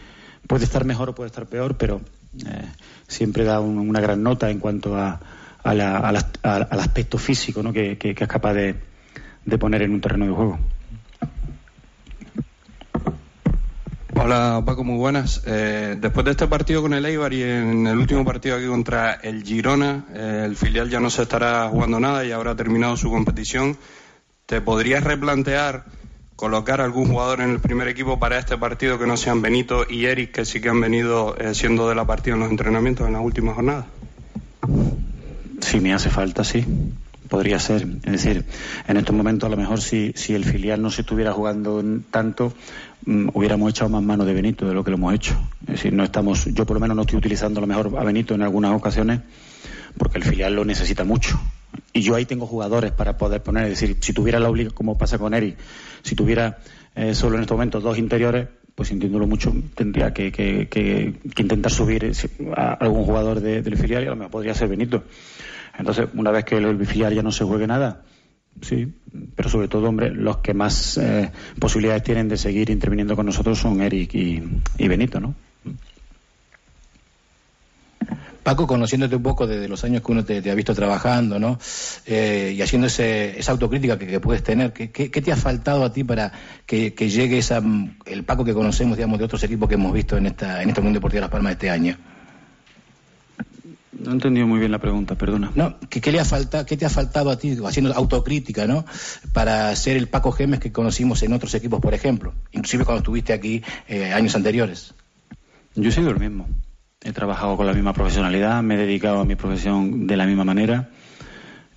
puede estar mejor o puede estar peor, pero eh, siempre da una gran nota en cuanto a al aspecto físico ¿no? que, es capaz de, poner en un terreno de juego. Hola Paco, muy buenas. Eh, después de este partido con el Eibar y en el último partido aquí contra el Girona, eh, el filial ya no se estará jugando nada y habrá terminado su competición. ¿Te podrías replantear colocar algún jugador en el primer equipo para este partido que no sean Benito y Eric, que sí que han venido eh, siendo de la partida en los entrenamientos en las últimas jornadas? Si me hace falta, sí. Podría ser. Es decir, en estos momentos a lo mejor si, si el filial no se estuviera jugando tanto, mm, hubiéramos echado más mano de Benito de lo que lo hemos hecho. Es decir, no estamos, yo por lo menos no estoy utilizando a lo mejor a Benito en algunas ocasiones porque el filial lo necesita mucho. Y yo ahí tengo jugadores para poder poner, es decir, si tuviera la obligación, como pasa con Eri, si tuviera eh, solo en estos momentos dos interiores, pues sintiéndolo mucho, tendría que, que, que, intentar subir a algún jugador del filial y a lo mejor podría ser Benito. Entonces, una vez que el filial ya no se juegue nada, sí, pero sobre todo, hombre, los que más eh, posibilidades tienen de seguir interviniendo con nosotros son Eric y, Benito, ¿no? Paco, conociéndote un poco desde los años que uno te, ha visto trabajando, ¿no? Eh, y haciendo esa autocrítica que, puedes tener, ¿qué, te ha faltado a ti para que, llegue esa, el Paco que conocemos, digamos, de otros equipos que hemos visto en esta en este Mundo Deportivo de Las Palmas este año? No he entendido muy bien la pregunta, perdona. No, ¿qué, le ha faltado, ¿qué te ha faltado a ti, haciendo autocrítica, ¿no? Para ser el Paco Gemes que conocimos en otros equipos, por ejemplo, inclusive cuando estuviste aquí eh, años anteriores. Yo he sido el mismo. He trabajado con la misma profesionalidad, me he dedicado a mi profesión de la misma manera.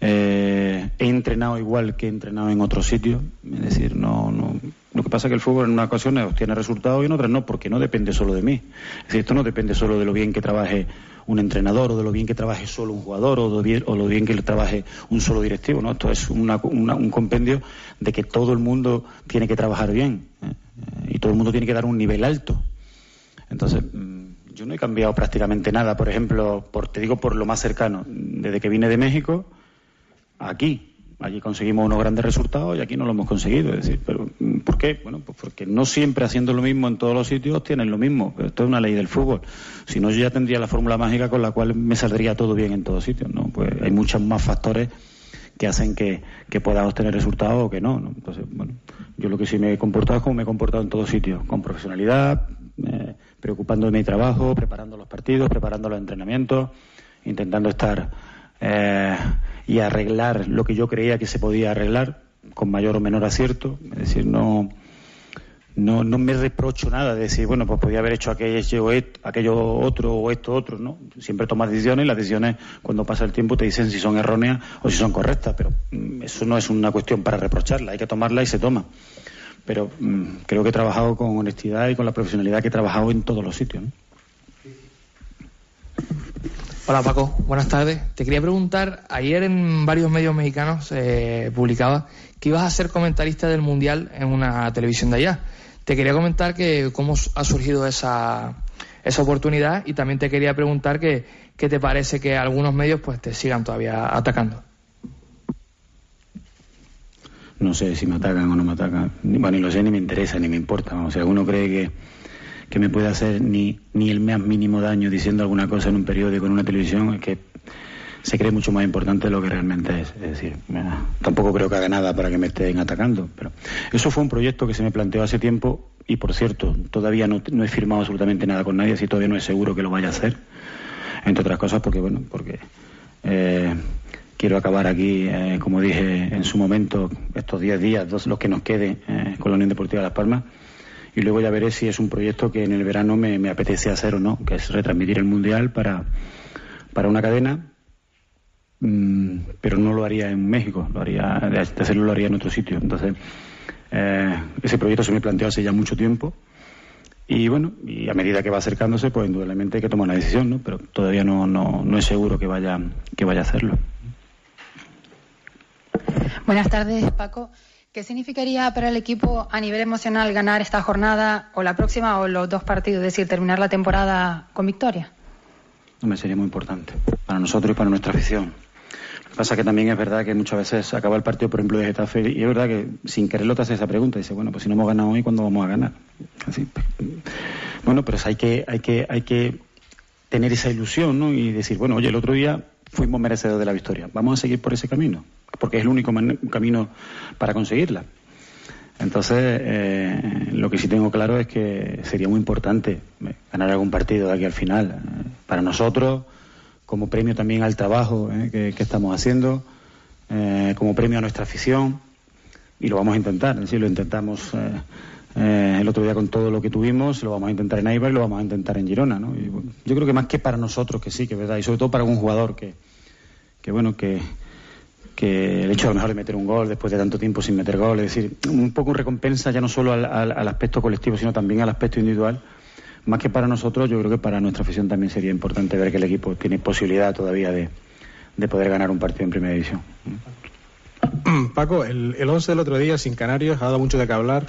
Eh, he entrenado igual que he entrenado en otros sitios. Es decir, no, no, lo que pasa es que el fútbol en una ocasión obtiene resultados y en otras no, porque no depende solo de mí. Es decir, esto no depende solo de lo bien que trabaje un entrenador o de lo bien que trabaje solo un jugador o de, bien, o lo bien que trabaje un solo directivo. ¿no? Esto es un compendio de que todo el mundo tiene que trabajar bien ¿eh? y todo el mundo tiene que dar un nivel alto. Entonces, mm, yo no he cambiado prácticamente nada. Por ejemplo, por, te digo por lo más cercano, desde que vine de México, aquí, Allí conseguimos unos grandes resultados y aquí no lo hemos conseguido. Es decir, pero mm, ¿por qué? Bueno, pues porque no siempre haciendo lo mismo en todos los sitios tienen lo mismo. Pero esto es una ley del fútbol. Si no, yo ya tendría la fórmula mágica con la cual me saldría todo bien en todos sitios. ¿no? Pues hay muchos más factores que hacen que, que pueda obtener resultados o que no, Entonces, bueno, yo lo que sí me he comportado es como me he comportado en todos sitios, con profesionalidad, eh, preocupándome de mi trabajo, preparando los partidos, preparando los entrenamientos, intentando estar eh, y arreglar lo que yo creía que se podía arreglar con mayor o menor acierto. Es decir, no, no, no me reprocho nada de decir, bueno, pues podía haber hecho aquello, otro o esto otro, ¿no? Siempre tomas decisiones y las decisiones, cuando pasa el tiempo, te dicen si son erróneas o si son correctas, pero mm, eso no es una cuestión para reprocharla, hay que tomarla y se toma. Pero mm, creo que he trabajado con honestidad y con la profesionalidad que he trabajado en todos los sitios, ¿no? Hola Paco, buenas tardes. Te quería preguntar, ayer en varios medios mexicanos eh, publicaba que ibas a ser comentarista del Mundial en una televisión de allá. Te quería comentar que cómo ha surgido esa, esa oportunidad y también te quería preguntar que, qué te parece que algunos medios pues te sigan todavía atacando. No sé si me atacan o no me atacan. Bueno, ni lo sé, ni me interesa, ni me importa. O sea, uno cree que que me pueda hacer ni, ni el más mínimo daño diciendo alguna cosa en un periódico, en una televisión, es que se cree mucho más importante de lo que realmente es. Es decir, tampoco creo que haga nada para que me estén atacando. Pero eso fue un proyecto que se me planteó hace tiempo y, por cierto, todavía no, he firmado absolutamente nada con nadie, así todavía no es seguro que lo vaya a hacer. Entre otras cosas porque, bueno, porque eh, quiero acabar aquí, eh, como dije en su momento, estos 10 días, dos, los que nos queden eh, con la Unión Deportiva de Las Palmas y luego ya veré si es un proyecto que en el verano me, apetece hacer o no, que es retransmitir el Mundial para, para una cadena, mm, pero no lo haría en México, lo haría, de hacerlo lo haría en otro sitio. Entonces, eh, ese proyecto se me planteó hace ya mucho tiempo. Y bueno, y a medida que va acercándose, pues indudablemente hay que tomar una decisión, ¿no? Pero todavía no, no, no es seguro que vaya, que vaya a hacerlo. Buenas tardes, Paco. ¿Qué significaría para el equipo a nivel emocional ganar esta jornada o la próxima o los dos partidos, es decir, terminar la temporada con victoria? Me sería muy importante para nosotros y para nuestra afición. Lo que pasa es que también es verdad que muchas veces acaba el partido, por ejemplo, de Getafe, y es verdad que sin quererlo te hace esa pregunta. Dice, bueno, pues si no hemos ganado hoy, ¿cuándo vamos a ganar? Pues, bueno, pero hay que, hay, que, hay que tener esa ilusión, ¿no? Y decir, bueno, oye, el otro día fuimos merecedores de la victoria. Vamos a seguir por ese camino porque es el único camino para conseguirla. Entonces, eh, lo que sí tengo claro es que sería muy importante ganar algún partido de aquí al final. Eh, para nosotros, como premio también al trabajo eh, que, estamos haciendo, como premio a nuestra afición, y lo vamos a intentar. Es lo intentamos el otro día con todo lo que tuvimos, lo vamos a intentar en Eibar y lo vamos a intentar en Girona. ¿no? yo creo que más que para nosotros, que sí, que verdad, y sobre todo para un jugador que, que bueno, que que el hecho a lo mejor de meter un gol después de tanto tiempo sin meter gol, es decir, un poco recompensa ya no solo al, aspecto colectivo, sino también al aspecto individual. Más que para nosotros, yo creo que para nuestra afición también sería importante ver que el equipo tiene posibilidad todavía de, poder ganar un partido en primera división. Paco, el, el 11 del otro día sin Canarios ha dado mucho de qué hablar.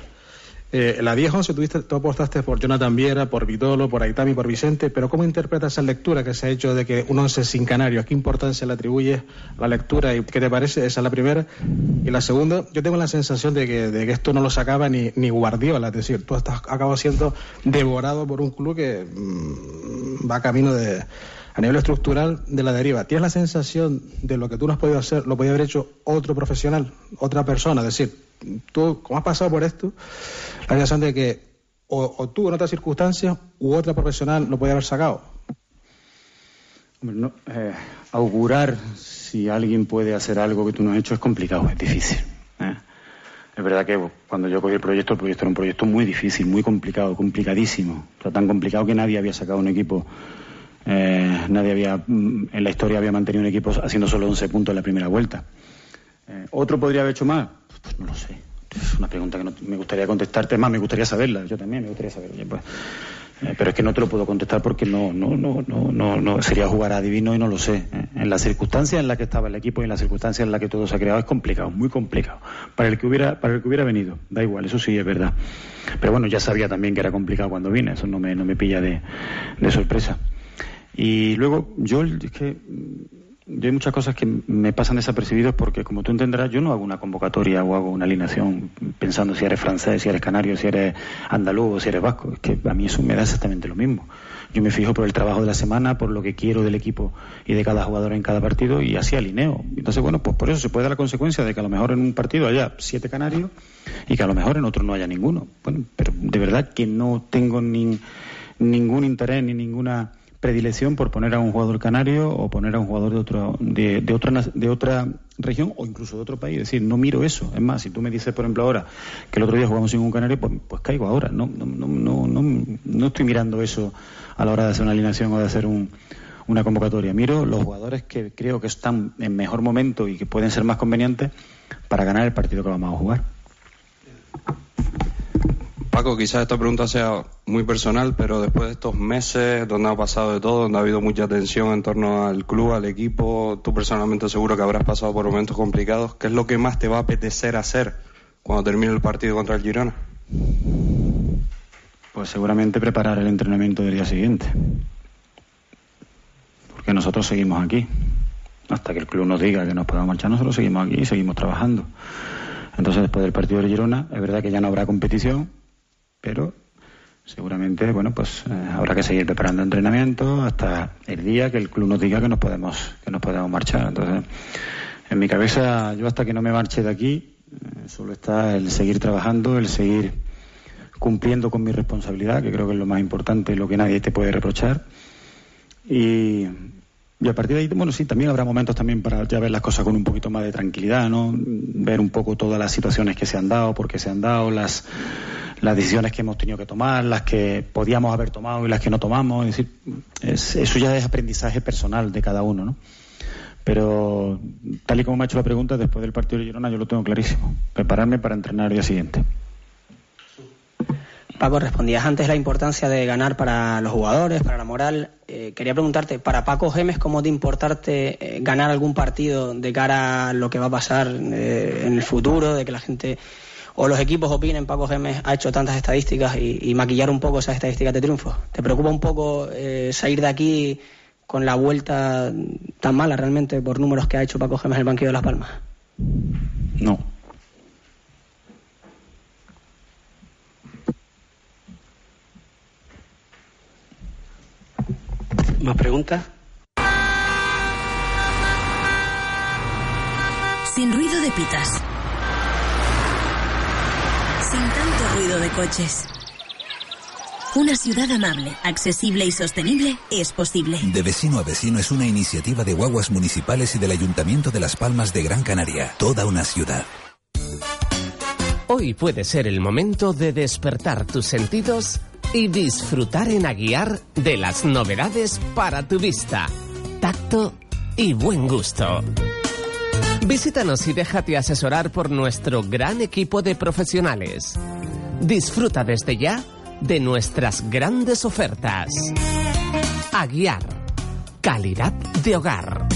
Eh, la 10-11 tuviste, tú apostaste por Jonathan Viera, por Vitolo, por Aitami, por Vicente, pero ¿cómo interpretas esa lectura que se ha hecho de que un 11 sin Canarios? ¿Qué importancia le atribuyes a la lectura y qué te parece? Esa es la primera. Y la segunda, yo tengo la sensación de que, de que esto no lo sacaba ni, ni Guardiola, es decir, tú estás, acabas siendo devorado por un club que mm, va camino de a nivel estructural de la deriva. ¿Tienes la sensación de lo que tú no has podido hacer, lo podía haber hecho otro profesional, otra persona? Es decir, tú, como has pasado por esto, la sensación de que o, tú en otras circunstancias u otra profesional lo podía haber sacado. Eh, augurar si alguien puede hacer algo que tú no has hecho es complicado, es difícil. ¿eh? Es verdad que cuando yo cogí el proyecto, el proyecto era un proyecto muy difícil, muy complicado, complicadísimo. O sea, tan complicado que nadie había sacado un equipo eh, nadie había, mm, en la historia había mantenido un equipo haciendo solo 11 puntos en la primera vuelta. Eh, ¿Otro podría haber hecho más? Pues no lo sé. Es una pregunta que no me gustaría contestarte. Más, me gustaría saberla. Yo también me gustaría saberla. Pues, eh, pero es que no te lo puedo contestar porque no, no, no, no, no, no sería jugar adivino y no lo sé. En las circunstancias en las que estaba el equipo y en las circunstancias en las que todo se ha creado es complicado, muy complicado. Para el que hubiera, para el que hubiera venido, da igual, eso sí es verdad. Pero bueno, ya sabía también que era complicado cuando vine, eso no me, no me pilla de, de sorpresa. Y luego, yo es que yo hay muchas cosas que me pasan desapercibidos porque, como tú entenderás, yo no hago una convocatoria o hago una alineación pensando si eres francés, si eres canario, si eres andaluz o si eres vasco. Es que a mí eso me da exactamente lo mismo. Yo me fijo por el trabajo de la semana, por lo que quiero del equipo y de cada jugador en cada partido y así alineo. Entonces, bueno, pues por eso se puede dar la consecuencia de que a lo mejor en un partido haya siete canarios y que a lo mejor en otro no haya ninguno. Bueno, pero de verdad que no tengo ni, ningún interés ni ninguna predilección por poner a un jugador canario o poner a un jugador de, otro, de, de, otra, de otra región o incluso de otro país. Es decir, no miro eso. Es más, si tú me dices, por ejemplo, ahora que el otro día jugamos sin un canario, pues, pues caigo ahora. No, no, no, no, no estoy mirando eso a la hora de hacer una alineación o de hacer un, una convocatoria. Miro los jugadores que creo que están en mejor momento y que pueden ser más convenientes para ganar el partido que vamos a jugar. Paco, quizás esta pregunta sea muy personal, pero después de estos meses donde ha pasado de todo, donde ha habido mucha tensión en torno al club, al equipo, tú personalmente seguro que habrás pasado por momentos complicados. ¿Qué es lo que más te va a apetecer hacer cuando termine el partido contra el Girona? Pues seguramente preparar el entrenamiento del día siguiente. Porque nosotros seguimos aquí. Hasta que el club nos diga que nos podamos marchar, nosotros seguimos aquí y seguimos trabajando. Entonces, después del partido de Girona, es verdad que ya no habrá competición, pero seguramente, bueno, pues eh, habrá que seguir preparando entrenamiento hasta el día que el club nos diga que nos podemos, que nos podemos marchar. Entonces, en mi cabeza, yo hasta que no me marche de aquí, eh, solo está el seguir trabajando, el seguir cumpliendo con mi responsabilidad, que creo que es lo más importante, lo que nadie te puede reprochar. Y, y a partir de ahí, bueno, sí, también habrá momentos también para ya ver las cosas con un poquito más de tranquilidad, ¿no? Ver un poco todas las situaciones que se han dado, por qué se han dado, las, las decisiones que hemos tenido que tomar, las que podíamos haber tomado y las que no tomamos. Es decir, eso ya es aprendizaje personal de cada uno, ¿no? Pero tal y como me ha hecho la pregunta, después del partido de Girona yo lo tengo clarísimo. Prepararme para entrenar el día siguiente. Paco, respondías antes la importancia de ganar para los jugadores, para la moral. Eh, quería preguntarte, para Paco Gemes, ¿cómo de importarte eh, ganar algún partido de cara a lo que va a pasar eh, en el futuro, de que la gente o los equipos opinen, Paco Gemes ha hecho tantas estadísticas y, maquillar un poco esas estadísticas de triunfo? ¿Te preocupa un poco salir de aquí con la vuelta tan mala realmente por números que ha hecho Paco Gemes en el banquillo de Las Palmas? No. ¿Más preguntas? Sin ruido de pitas. Sin tanto ruido de coches. Una ciudad amable, accesible y sostenible es posible. De vecino a vecino es una iniciativa de guaguas municipales y del Ayuntamiento de Las Palmas de Gran Canaria. Toda una ciudad. Hoy puede ser el momento de despertar tus sentidos y disfrutar en Aguiar de las novedades para tu vista, tacto y buen gusto. Visítanos y déjate asesorar por nuestro gran equipo de profesionales. Disfruta desde ya de nuestras grandes ofertas. Aguiar, calidad de hogar.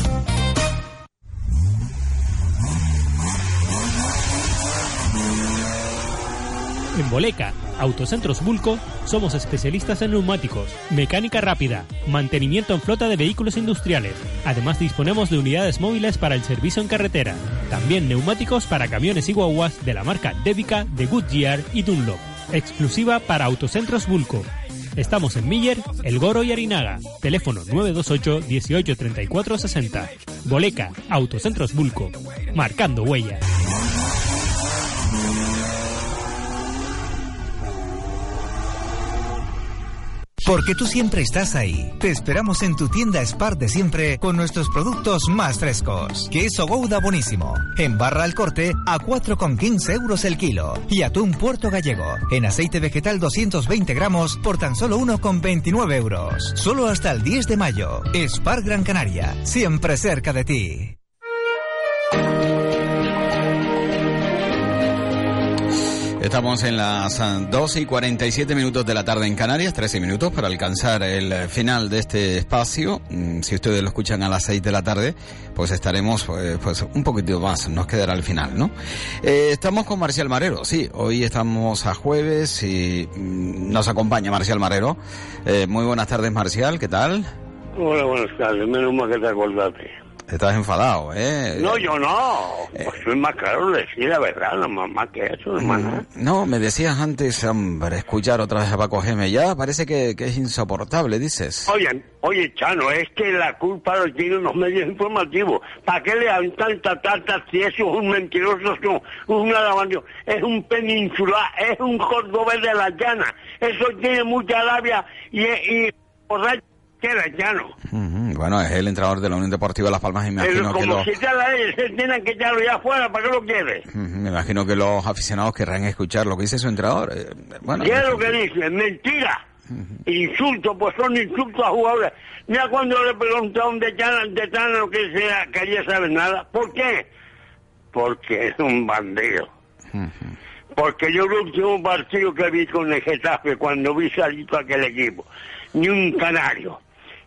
En Boleca, Autocentros Bulco, somos especialistas en neumáticos, mecánica rápida, mantenimiento en flota de vehículos industriales. Además disponemos de unidades móviles para el servicio en carretera. También neumáticos para camiones y guaguas de la marca Devica, de Goodyear y Dunlop. Exclusiva para Autocentros Bulco. Estamos en Miller, El Goro y Arinaga. Teléfono 928 18 34 60. Boleca, Autocentros Bulco. Marcando huellas. Porque tú siempre estás ahí. Te esperamos en tu tienda Spar de siempre con nuestros productos más frescos. Queso Gouda buenísimo. En barra al corte a 4,15 euros el kilo. Y atún puerto gallego. En aceite vegetal 220 gramos por tan solo 1,29 euros. Solo hasta el 10 de mayo. Spar Gran Canaria. Siempre cerca de ti. Estamos en las 12 y 47 minutos de la tarde en Canarias, 13 minutos para alcanzar el final de este espacio. Mm, si ustedes lo escuchan a las 6 de la tarde, pues estaremos eh, pues un poquito más, nos quedará al final, ¿no? Eh, estamos con Marcial Marero, sí, hoy estamos a jueves y mm, nos acompaña Marcial Marero. Eh, muy buenas tardes, Marcial, ¿qué tal? Hola, buenas tardes, menos mal que te acordaste. Estás enfadado, ¿eh? No, yo no. Pues soy más claro decir la verdad, no más que eso, hermano. No, me decías antes, hombre, escuchar otra vez a Paco Geme. Ya parece que, que es insoportable, dices. Oye, oye, Chano, es que la culpa lo tienen los medios informativos. ¿Para qué le dan tanta tanta si eso es un mentiroso, es un, un alabandio, es un peninsular, es un cordobés de la llana? Eso tiene mucha labia y, y borracho que era llano. Ujú, Bueno, es el entrenador de la Unión Deportiva de Las Palmas y me Pero imagino que como los, si ya la se tienen que echarlo ya afuera, ¿para qué lo quiere? Ujú, me imagino que los aficionados querrán escuchar lo que dice su entrenador. Eh, Bueno, ¿Qué es lo que dice? Mentira. Insultos, pues son insultos a jugadores. Mira cuando le preguntaron de Tana, de Tana lo que sea, que ella sabe nada. ¿Por qué? Porque es un bandido. Porque yo el último partido que vi con el Getafe, cuando vi salir aquel equipo, ni un canario,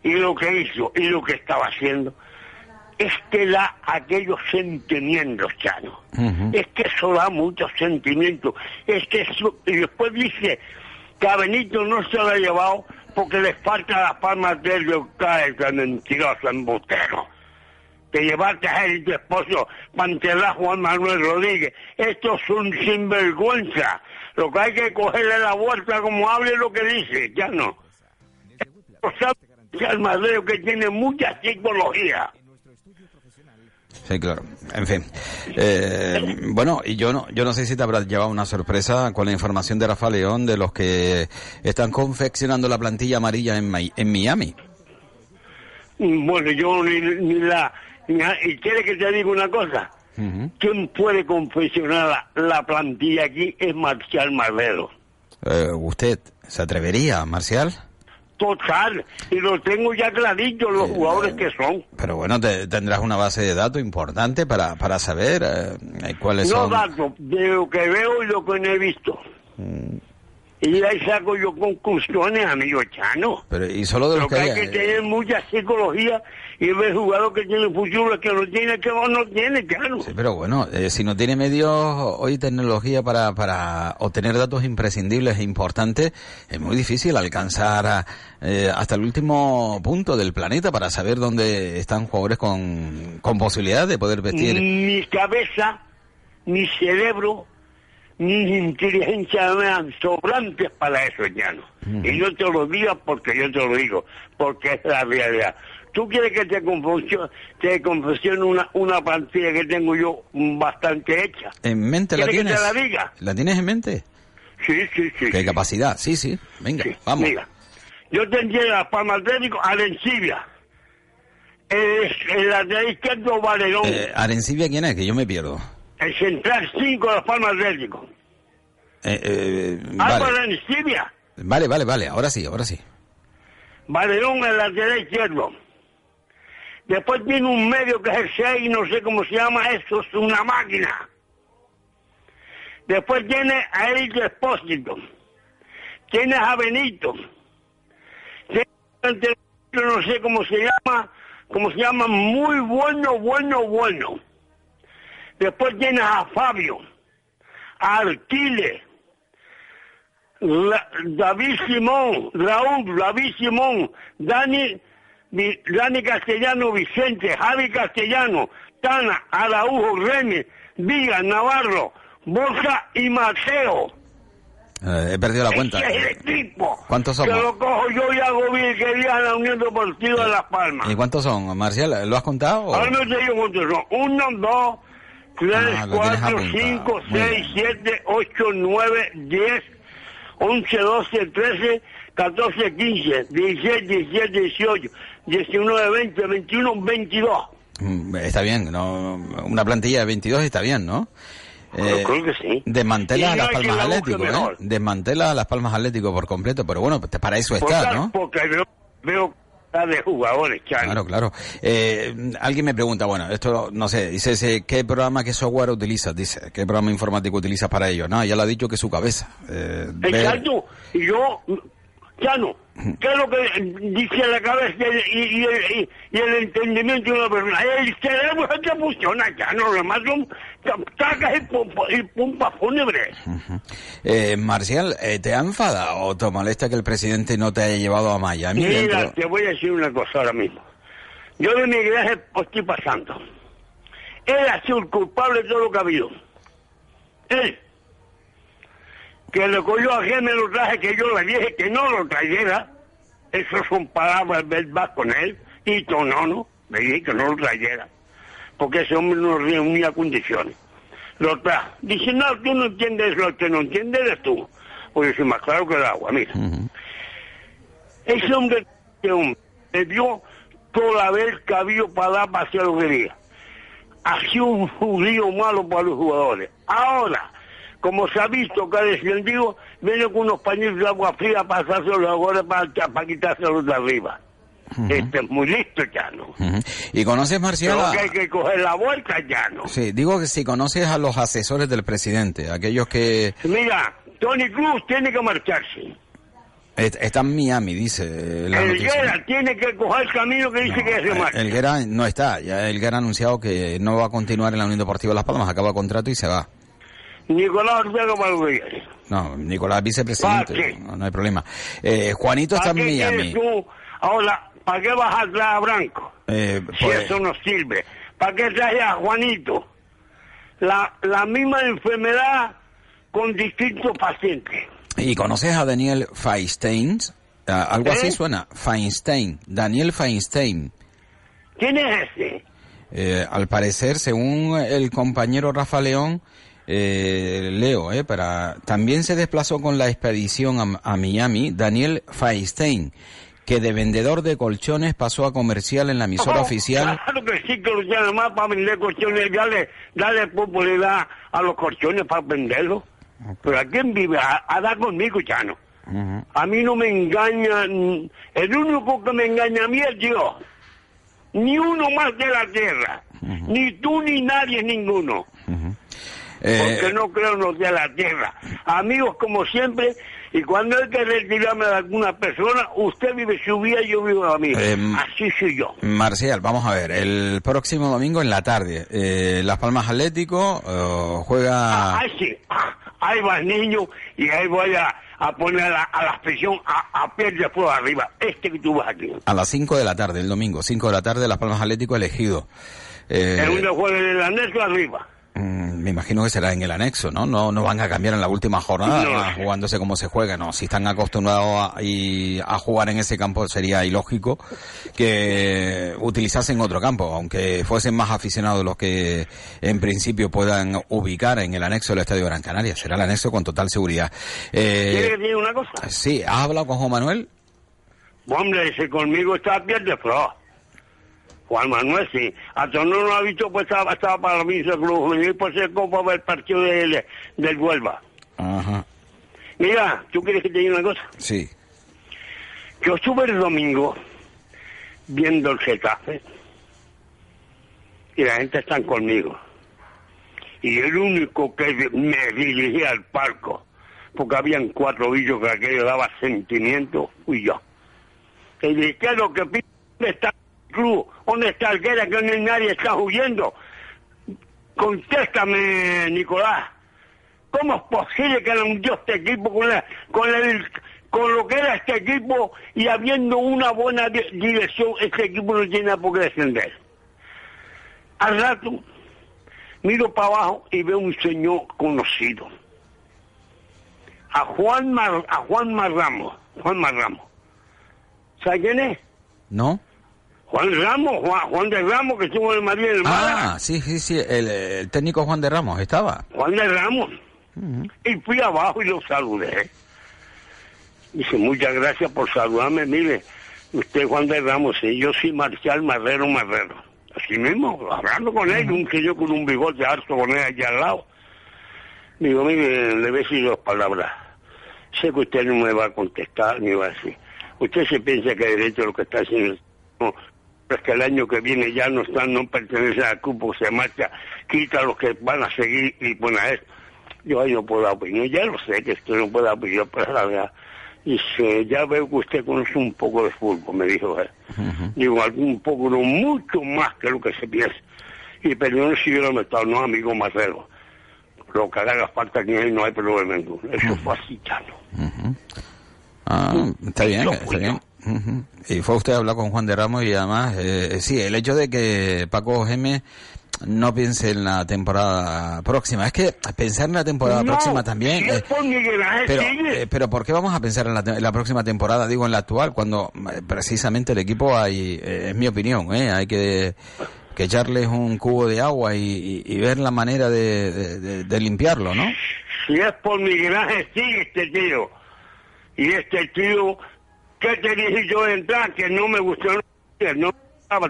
y lo que hizo y lo que estaba haciendo, es que da aquellos sentimientos, Chano. Es que eso da muchos sentimientos. Es que eso, y después dice que a Benito no se lo ha llevado porque les falta las palmas del local, que mentiroso, embustero. Que llevarte a él y tu esposo a Juan Manuel Rodríguez. Esto es un sinvergüenza. Lo que hay que cogerle la vuelta como hable lo que dice, ya no. O sea, Almadeo que tiene mucha psicología. Sí, claro. En fin. Eh, bueno, y yo no, yo no sé si te habrás llevado una sorpresa con la información de Rafa León de los que están confeccionando la plantilla amarilla en, en Miami. Bueno, yo ni, ni la... ni ¿Y quiere que te diga una cosa? ¿Quién puede confeccionar la, la plantilla aquí? Es Marcial Marrero. Eh, ¿Usted se atrevería, Marcial? Total, y lo tengo ya clarito los jugadores que son. Pero bueno, te- tendrás una base de datos importante para, para saber eh, cuáles No son. datos, de lo que veo y lo que no he visto. Mm. Y ahí saco yo conclusiones, amigo Chano. Pero, y solo de Lo los que que hay hay- que tener mucha psicología y ver jugador que tiene futuro, que no tiene, que no tiene, claro. Sí, pero bueno, eh, si no tiene medios hoy tecnología para, para obtener datos imprescindibles e importantes, es muy difícil alcanzar a, eh, hasta el último punto del planeta para saber dónde están jugadores con, con posibilidad de poder vestir. Ni cabeza, ni cerebro, ni inteligencia me dan sobrantes para eso, Llano. Y yo te lo digo porque yo te lo digo, porque es la realidad. ¿Tú quieres que te confesione, te confesione una, una plantilla que tengo yo bastante hecha? ¿En mente la ¿Quieres que tienes? te la diga? ¿La tienes en mente? Sí, sí, sí. ¿Qué capacidad? Sí, sí. Venga, vamos. Mira, yo tendría la Palma Atlético, Arencibia. El, el lateral izquierdo, Valerón. Eh, Arencibia, ¿quién es? Que yo me pierdo. El central 5 de la Palma Atlético. Eh, eh, vale. Arencibia. vale, vale, vale. Ahora sí, ahora sí. Valerón el lateral izquierdo. Después tiene un medio que es el 6, no sé cómo se llama, eso es una máquina. Después tiene a Eric Espósito. Tienes a Benito. Ante- no sé cómo se llama, cómo se llama, muy bueno, bueno, bueno. Después tienes a Fabio, a Arquile, David Simón, Raúl, David Simón, Dani, Dani Castellano, Vicente, Javi Castellano, Tana, Araujo, Remy, Viga, Navarro, Borja y Mateo. Eh, he perdido la cuenta. Ese es el equipo. ¿Cuántos Que somos? lo cojo yo y hago bien que día en la Unión Deportiva de Las Palmas. ¿Y cuántos son, Marcial? ¿Lo has contado? o- Ahora no te digo cuántos son. Uno, dos, tres, Ah, cuatro, cinco, seis, siete, ocho, nueve, diez, once, doce, trece, catorce, quince, dieciséis, diecisiete, dieciocho, diecinueve, veinte, veintiuno, veintidós. Mm, Está bien, ¿no? Una plantilla de 22 está bien, ¿no? Yo creo que sí. Desmantela Y a no las Palmas la Atlético, ¿eh? Desmantela a las Palmas Atlético por completo, pero bueno, pues para eso Por está, ¿no? Porque veo, veo de jugadores. Claro, claro. Eh, alguien me pregunta, bueno, esto no sé, dice, ¿qué programa, qué software utilizas? Dice, ¿qué programa informático utilizas para ello? No, ya lo ha dicho que es su cabeza. Eh, Exacto. Y yo, Chano, ¿qué es lo que dice la cabeza y, y- y el, y- el entendimiento de una persona? El cerebro es que funciona, Chano. Lo demás son tacas y, pompa- y pompas fúnebres. Eh, Marcial, eh, ¿te ha enfadado o te molesta que el presidente no te haya llevado a Miami? Mira, dentro- te voy a decir una cosa ahora mismo. Yo de mi iglesia estoy pasando. Él ha sido el culpable de todo lo que ha habido. Él. Que le cogió a me lo traje, que yo le dije que no lo trayera. Esas son palabras verbales con él. Y no, no. Le dije que no lo trayera. Porque ese hombre no reunía condiciones. Lo trajo. Dice, no, tú no entiendes lo que no entiendes eres tú. Pues es más claro que el agua, mira. Ese hombre, ese hombre le dio toda vez que había para dar para hacer lo que quería. Ha sido un judío malo para los jugadores. Ahora, como se ha visto que ha descendido, viene con unos pañitos de agua fría para pasarse los jugadores para, para quitárselos de arriba. Este es muy listo, Llano. Ujú. ¿Y conoces, Marcial? Creo que hay que coger la vuelta, Llano. Sí, digo que si conoces a los asesores del presidente, aquellos que Mira, Tony Cruz tiene que marcharse. est- están en Miami, dice la El. Guerra tiene que coger el camino que dice que se marcha. El Guerra no está, ya el Guerra ha anunciado que no va a continuar en la Unión Deportiva Las Palmas, acaba contrato y se va. Nicolás Ortega Valverde. No, Nicolás vicepresidente, no, no hay problema. Eh, Juanito está ¿Para en Miami. tú? Ahora, ¿para qué vas a traer a Branco? Eh, Si pues, eso no sirve. ¿Para qué traes a Juanito? La, la misma enfermedad con distintos pacientes. ¿Y conoces a Daniel Feinstein? Ah, algo así ¿Eh? suena. Feinstein. Daniel Feinstein. ¿Quién es ese? Eh, al parecer, según el compañero Rafa León, eh, Leo, eh, para, también se desplazó con la expedición a, a Miami Daniel Feinstein, que de vendedor de colchones pasó a comercial en la emisora Oh, oficial. Claro que sí, que lo más para vender colchones, dale, dale popularidad a los colchones para venderlos. Pero ¿a quién vive? A, a dar conmigo, Chano. A mí no me engaña, mm, el único que me engaña a mí es Dios. Ni uno más de la tierra. Ni tú ni nadie, ninguno. Eh, Porque no creo en los de la tierra. Amigos como siempre, y cuando hay que retirarme de alguna persona, usted vive su vida y yo vivo la mía. Em, Así soy yo. Marcial, vamos a ver, el próximo domingo en la tarde, eh, Las Palmas Atlético eh, juega Ay, sí. Ah, ahí va el niño y ahí voy a, a poner a la, a la expresión a, a pie de fuego arriba. Este que tú vas aquí. a las 5 de la tarde, el domingo, 5 de la tarde, Las Palmas Atlético elegido. Eh, Es un juego en el anexo arriba. Mm, me imagino que será en el anexo, ¿no? No, no van a cambiar en la última jornada, No jugándose como se juega, no. Si están acostumbrados a, y- a jugar en ese campo sería ilógico que utilizasen otro campo, aunque fuesen más aficionados los que en principio puedan ubicar en el anexo del Estadio Gran Canaria. Será el anexo con total seguridad. ¿Quiere Eh, que diga una cosa? sí, ¿has hablado con Juan Manuel? Hombre, ese conmigo está pie de fuego. Juan Manuel, sí. Hasta no lo ha visto, pues estaba, estaba para mí ese club juvenil, pues se copa ver el partido del, del Huelva. Ajá, Mira, ¿tú quieres que te diga una cosa? sí. Yo estuve el domingo viendo el Getafe y la gente está conmigo. Y el único que me dirigía al palco, porque habían cuatro billos que aquello daba sentimiento, fui yo. Y dije, ¿qué es lo que pide? ¿Dónde está el club? ¿Dónde está el Guerra? Que no- nadie está huyendo. Contéstame, Nicolás. ¿Cómo es posible que un dios este equipo con, la- con, lo que era este equipo y habiendo una buena di- dirección, este equipo no tiene por qué descender? Al rato, miro para abajo y veo un señor conocido. A Juan Mar, a Juan Marramos. Juan Marramos. ¿Sabe quién es? ¿No? Juan Ramos, Juan, Juan de Ramos, que estuvo en el Madrid en el Málaga. Ah, sí, sí, sí, el, el técnico Juan de Ramos estaba. Juan de Ramos. Y fui abajo y lo saludé. Dice, muchas gracias por saludarme. Mire, usted Juan de Ramos, y yo soy Marcial Marrero Marrero. Así mismo, hablando con él, un señor con un bigote harto con él allá al lado. Digo, mire, le voy a decir dos palabras. Sé que usted no me va a contestar, ni va a decir. Usted se piensa que derecho a lo que está haciendo. No, es que el año que viene ya no están, no pertenece al cupo, se marcha, quita a los que van a seguir y pone a esto. Yo ahí no puedo dar opinión, ya lo sé que usted no puede dar opinión, pero la verdad. Dice, ya veo que usted conoce un poco de fútbol, me dijo él. Digo, algún poco, no mucho más que lo que se piensa. Y pero no si yo no estado, no, amigo Marcelo. Lo que haga falta aquí él no hay problema ninguno. Eso fue así, Chano. Ah, está bien, está bien. Ujú. Y fue usted a hablar con Juan de Ramos y además, eh, sí, el hecho de que Paco Geme no piense en la temporada próxima. Es que pensar en la temporada No, próxima también... es eh, por Miguel Ángel pero, eh, pero ¿por qué vamos a pensar en la, en la próxima temporada, digo en la actual, cuando eh, precisamente el equipo hay, eh, es mi opinión, eh, hay que, que echarles un cubo de agua y, y- y ver la manera de, de- de- de limpiarlo, ¿no? Si es por Miguel Ángel, sigue este tío. Y este tío, ¿qué te dije yo de entrar? Que no me gustó. No,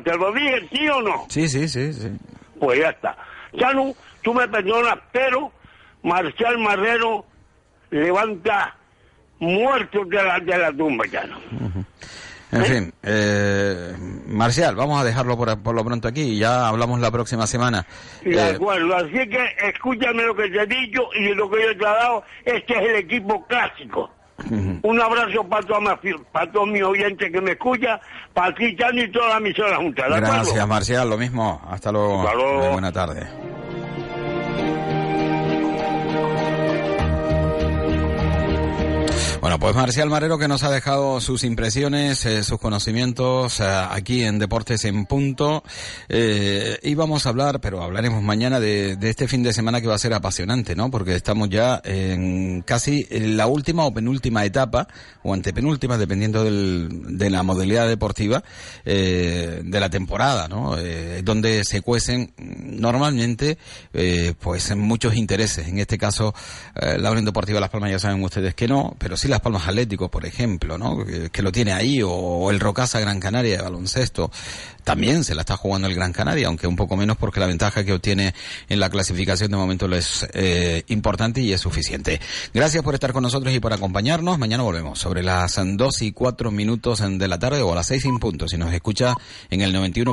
¿Te lo dije, sí o no? Sí, sí, sí, sí. Pues ya está. Chano, tú me perdonas, pero Marcial Marrero levanta muertos de la, de la tumba, Chano. En fin, eh, Marcial, vamos a dejarlo por, por, lo pronto aquí y ya hablamos la próxima semana. De Eh, acuerdo, así que escúchame lo que te he dicho y lo que yo te he dado. Este es el equipo clásico. Un abrazo para todos mis, para todos mis oyentes que me escuchan, para ti, Chano, y toda la emisora junta. gracias, Marcial, lo mismo. Hasta luego. Hasta luego. Buena tarde. Bueno, pues Marcial Marero que nos ha dejado sus impresiones, eh, sus conocimientos eh, aquí en Deportes en Punto. Eh, y vamos a hablar, pero hablaremos mañana de, de, este fin de semana que va a ser apasionante, ¿no? Porque estamos ya en casi la última o penúltima etapa, o antepenúltima, dependiendo del, de la modalidad deportiva, de la temporada, ¿no? Donde se cuecen normalmente, pues muchos intereses. En este caso, la Unión Deportiva Las Palmas ya saben ustedes que no, pero sí Las Palmas Atlético, por ejemplo, ¿no? Que, lo tiene ahí, o, o, el Rocasa Gran Canaria de baloncesto, también se la está jugando el Gran Canaria, aunque un poco menos porque la ventaja que obtiene en la clasificación de momento es eh, importante y es suficiente. Gracias por estar con nosotros y por acompañarnos. Mañana volvemos sobre las dos y cuatro minutos de la tarde o a las seis en punto, si nos escucha en el 91.